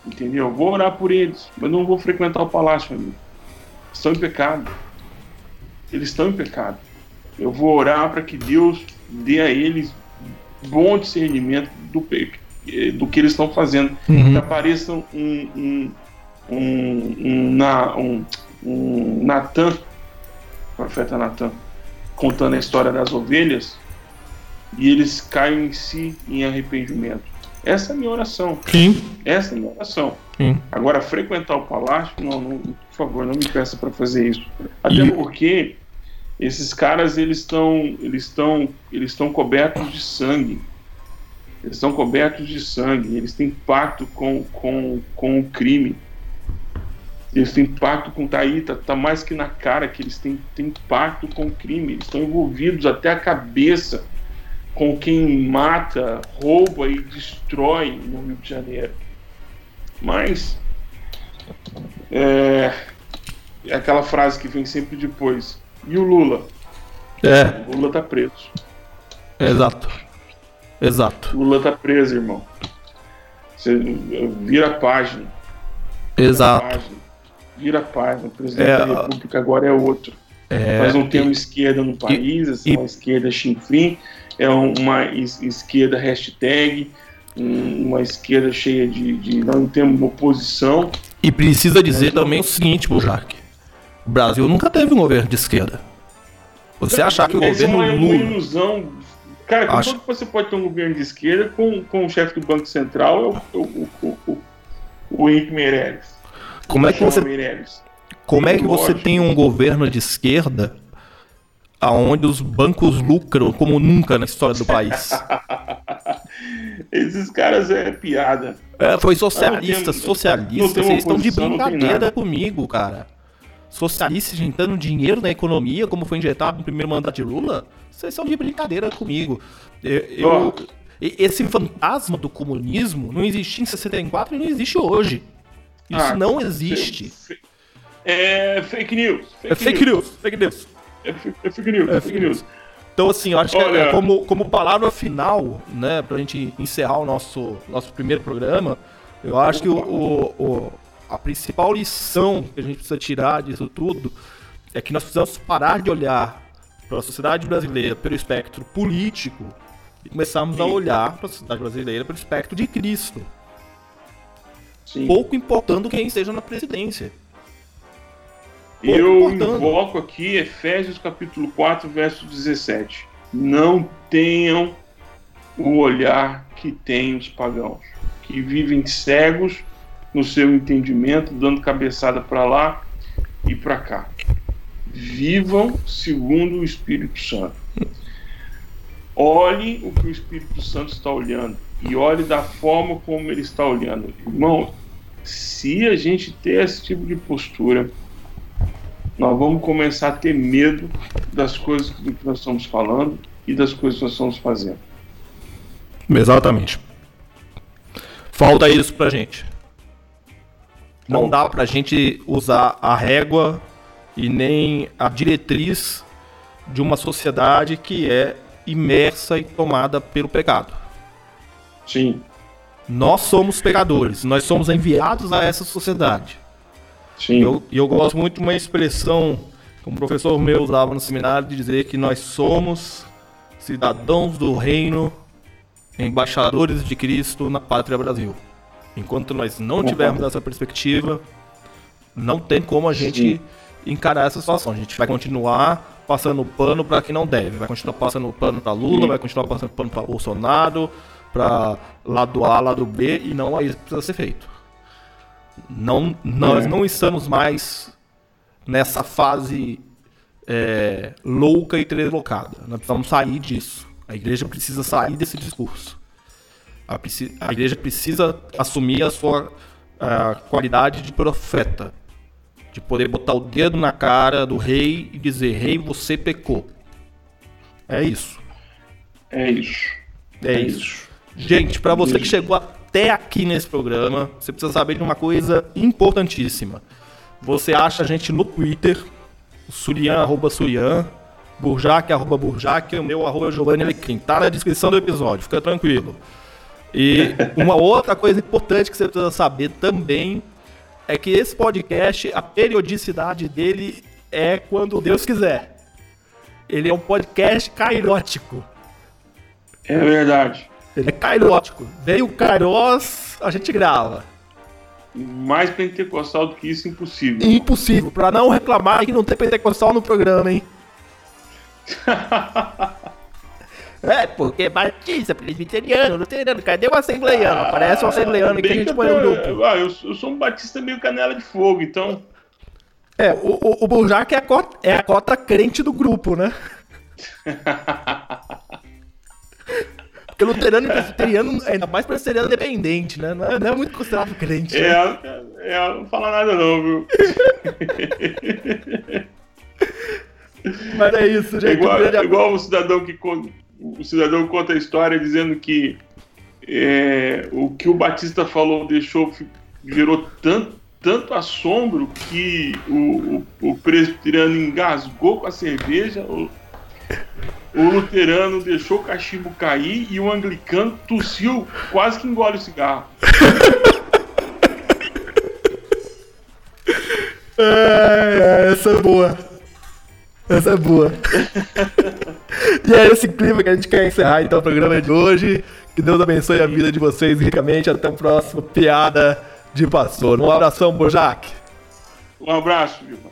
Entendeu? Vou orar por eles, mas não vou frequentar o palácio, amigo. Estão em pecado. Eles estão em pecado. Eu vou orar para que Deus dê a eles bom discernimento do, do que eles estão fazendo. Uhum. Que apareçam um, um, um, um, um, um Natan, profeta Natan, contando a história das ovelhas e eles caem em si em arrependimento. Essa é a minha oração. Sim. Essa é a minha oração. Sim. Agora, frequentar o palácio, não, não, por favor, não me peça para fazer isso. Até e... porque esses caras eles estão eles estão eles estão cobertos de sangue. Eles estão cobertos de sangue. Eles têm pacto com, com, com o crime. Eles têm pacto com Taíta, tá, tá mais que na cara que eles têm, têm pacto com o crime, eles estão envolvidos até a cabeça com quem mata, rouba e destrói no Rio de Janeiro. Mas é, é aquela frase que vem sempre depois. E o Lula? É. O Lula tá preso. Exato. Exato. O Lula tá preso, irmão. Você vira a página. Vira Exato. A página, vira a página. O presidente É, da República agora é outro. É, Nós não temos esquerda no país, essa é uma esquerda chinfrim, é uma es- esquerda hashtag, um- uma esquerda cheia de, de não temos oposição. E precisa dizer também o seguinte, Bujark. O Brasil nunca teve um governo de esquerda. Você achar que o Essa é governo uma, uma Lula. ilusão. Cara, como Acho- é que você pode ter um governo de esquerda com, com o chefe do Banco Central, é o, o, o, o, o Henrique Meirelles? Como é que você, Meirelles. como é que você tem um governo de esquerda aonde os bancos lucram como nunca na história do país? Esses caras é piada. É, foi socialista, socialista. Vocês estão de brincadeira comigo, cara. Socialista injetando dinheiro na economia, como foi injetado no primeiro mandato de Lula? Vocês são de brincadeira comigo. Eu, esse fantasma do comunismo não existia em 64 e não existe hoje. Isso Ah, não existe. É fake news. É fake news, fake news. É, é fake news. É É fake news. Então, assim, eu acho que Olha- é, como, como palavra final, né, pra gente encerrar o nosso, nosso primeiro programa, eu acho que o, o- o- a principal lição que a gente precisa tirar disso tudo é que nós precisamos parar de olhar para a sociedade brasileira pelo espectro político e começarmos a olhar para a sociedade brasileira pelo espectro de Cristo, Sim. pouco importando quem esteja na presidência. Eu importando. invoco aqui Efésios capítulo 4, verso 17. Não tenham o olhar que têm os pagãos, que vivem cegos no seu entendimento, dando cabeçada para lá e para cá. Vivam segundo o Espírito Santo. Olhe o que o Espírito Santo está olhando e olhe da forma como ele está olhando. Irmão, se a gente ter esse tipo de postura, nós vamos começar a ter medo das coisas do que nós estamos falando e das coisas que nós estamos fazendo. Exatamente. Falta isso pra gente. Não dá pra gente usar a régua e nem a diretriz de uma sociedade que é imersa e tomada pelo pecado. Sim, Nós somos pecadores, nós somos enviados a essa sociedade. sim. E eu, eu gosto muito de uma expressão que um professor meu usava no seminário de dizer que nós somos cidadãos do reino, embaixadores de Cristo na pátria Brasil. Enquanto nós não tivermos essa perspectiva, não tem como a gente encarar essa situação. A gente vai continuar passando pano para quem não deve, vai continuar passando pano para Lula, vai continuar passando pano para Bolsonaro, para lado A, lado B, e não é isso que precisa ser feito. Não, nós não estamos mais nessa fase é, louca e deslocada. Nós precisamos sair disso. A igreja precisa sair desse discurso. A, a igreja precisa assumir a sua ah, qualidade de profeta. De poder botar o dedo na cara do rei e dizer: Rei, você pecou. É isso. É isso. É isso. Gente, pra você que chegou até aqui nesse programa, você precisa saber de uma coisa importantíssima. Você acha a gente no Twitter, Surian, arroba Surian, Burjac, arroba Burjac, o meu arroba Giovanni Alecrim. Tá na descrição do episódio, fica tranquilo. E uma outra coisa importante que você precisa saber também é que esse podcast, a periodicidade dele é quando Deus quiser. Ele é um podcast cairótico. É verdade. Ele é cairótico. Veio o Kairos, a gente grava. Mais pentecostal do que isso, impossível. Impossível, pra não reclamar que não tem pentecostal no programa, hein? é, porque batista, presbiteriano, luterano, cadê o assembleiano? Aparece o assembleiano que a gente põe no grupo. ah, eu, sou- eu sou um batista meio canela de fogo, então. É, o, o, o Burjac é a, cota, é a cota crente do grupo, né? Porque luterano e presbiteriano, ainda mais presbiteriano dependente, né? Não é, não é muito considerado crente. É, né? é, não fala nada não, viu? Mas é isso, gente. É igual, Um é igual o cidadão que o cidadão conta a história dizendo que é, o que o Batista falou deixou gerou tanto, tanto assombro que o, o, o presbiteriano engasgou com a cerveja, o, o luterano deixou o cachimbo cair e o anglicano tossiu, quase que engole o cigarro. É, é, essa é boa. Essa é boa. e é esse clima que a gente quer encerrar então o programa de hoje. Que Deus abençoe a vida de vocês ricamente. Até o próximo Piada de Pastor. Um abração, Bojac. Um abraço, Gilmar.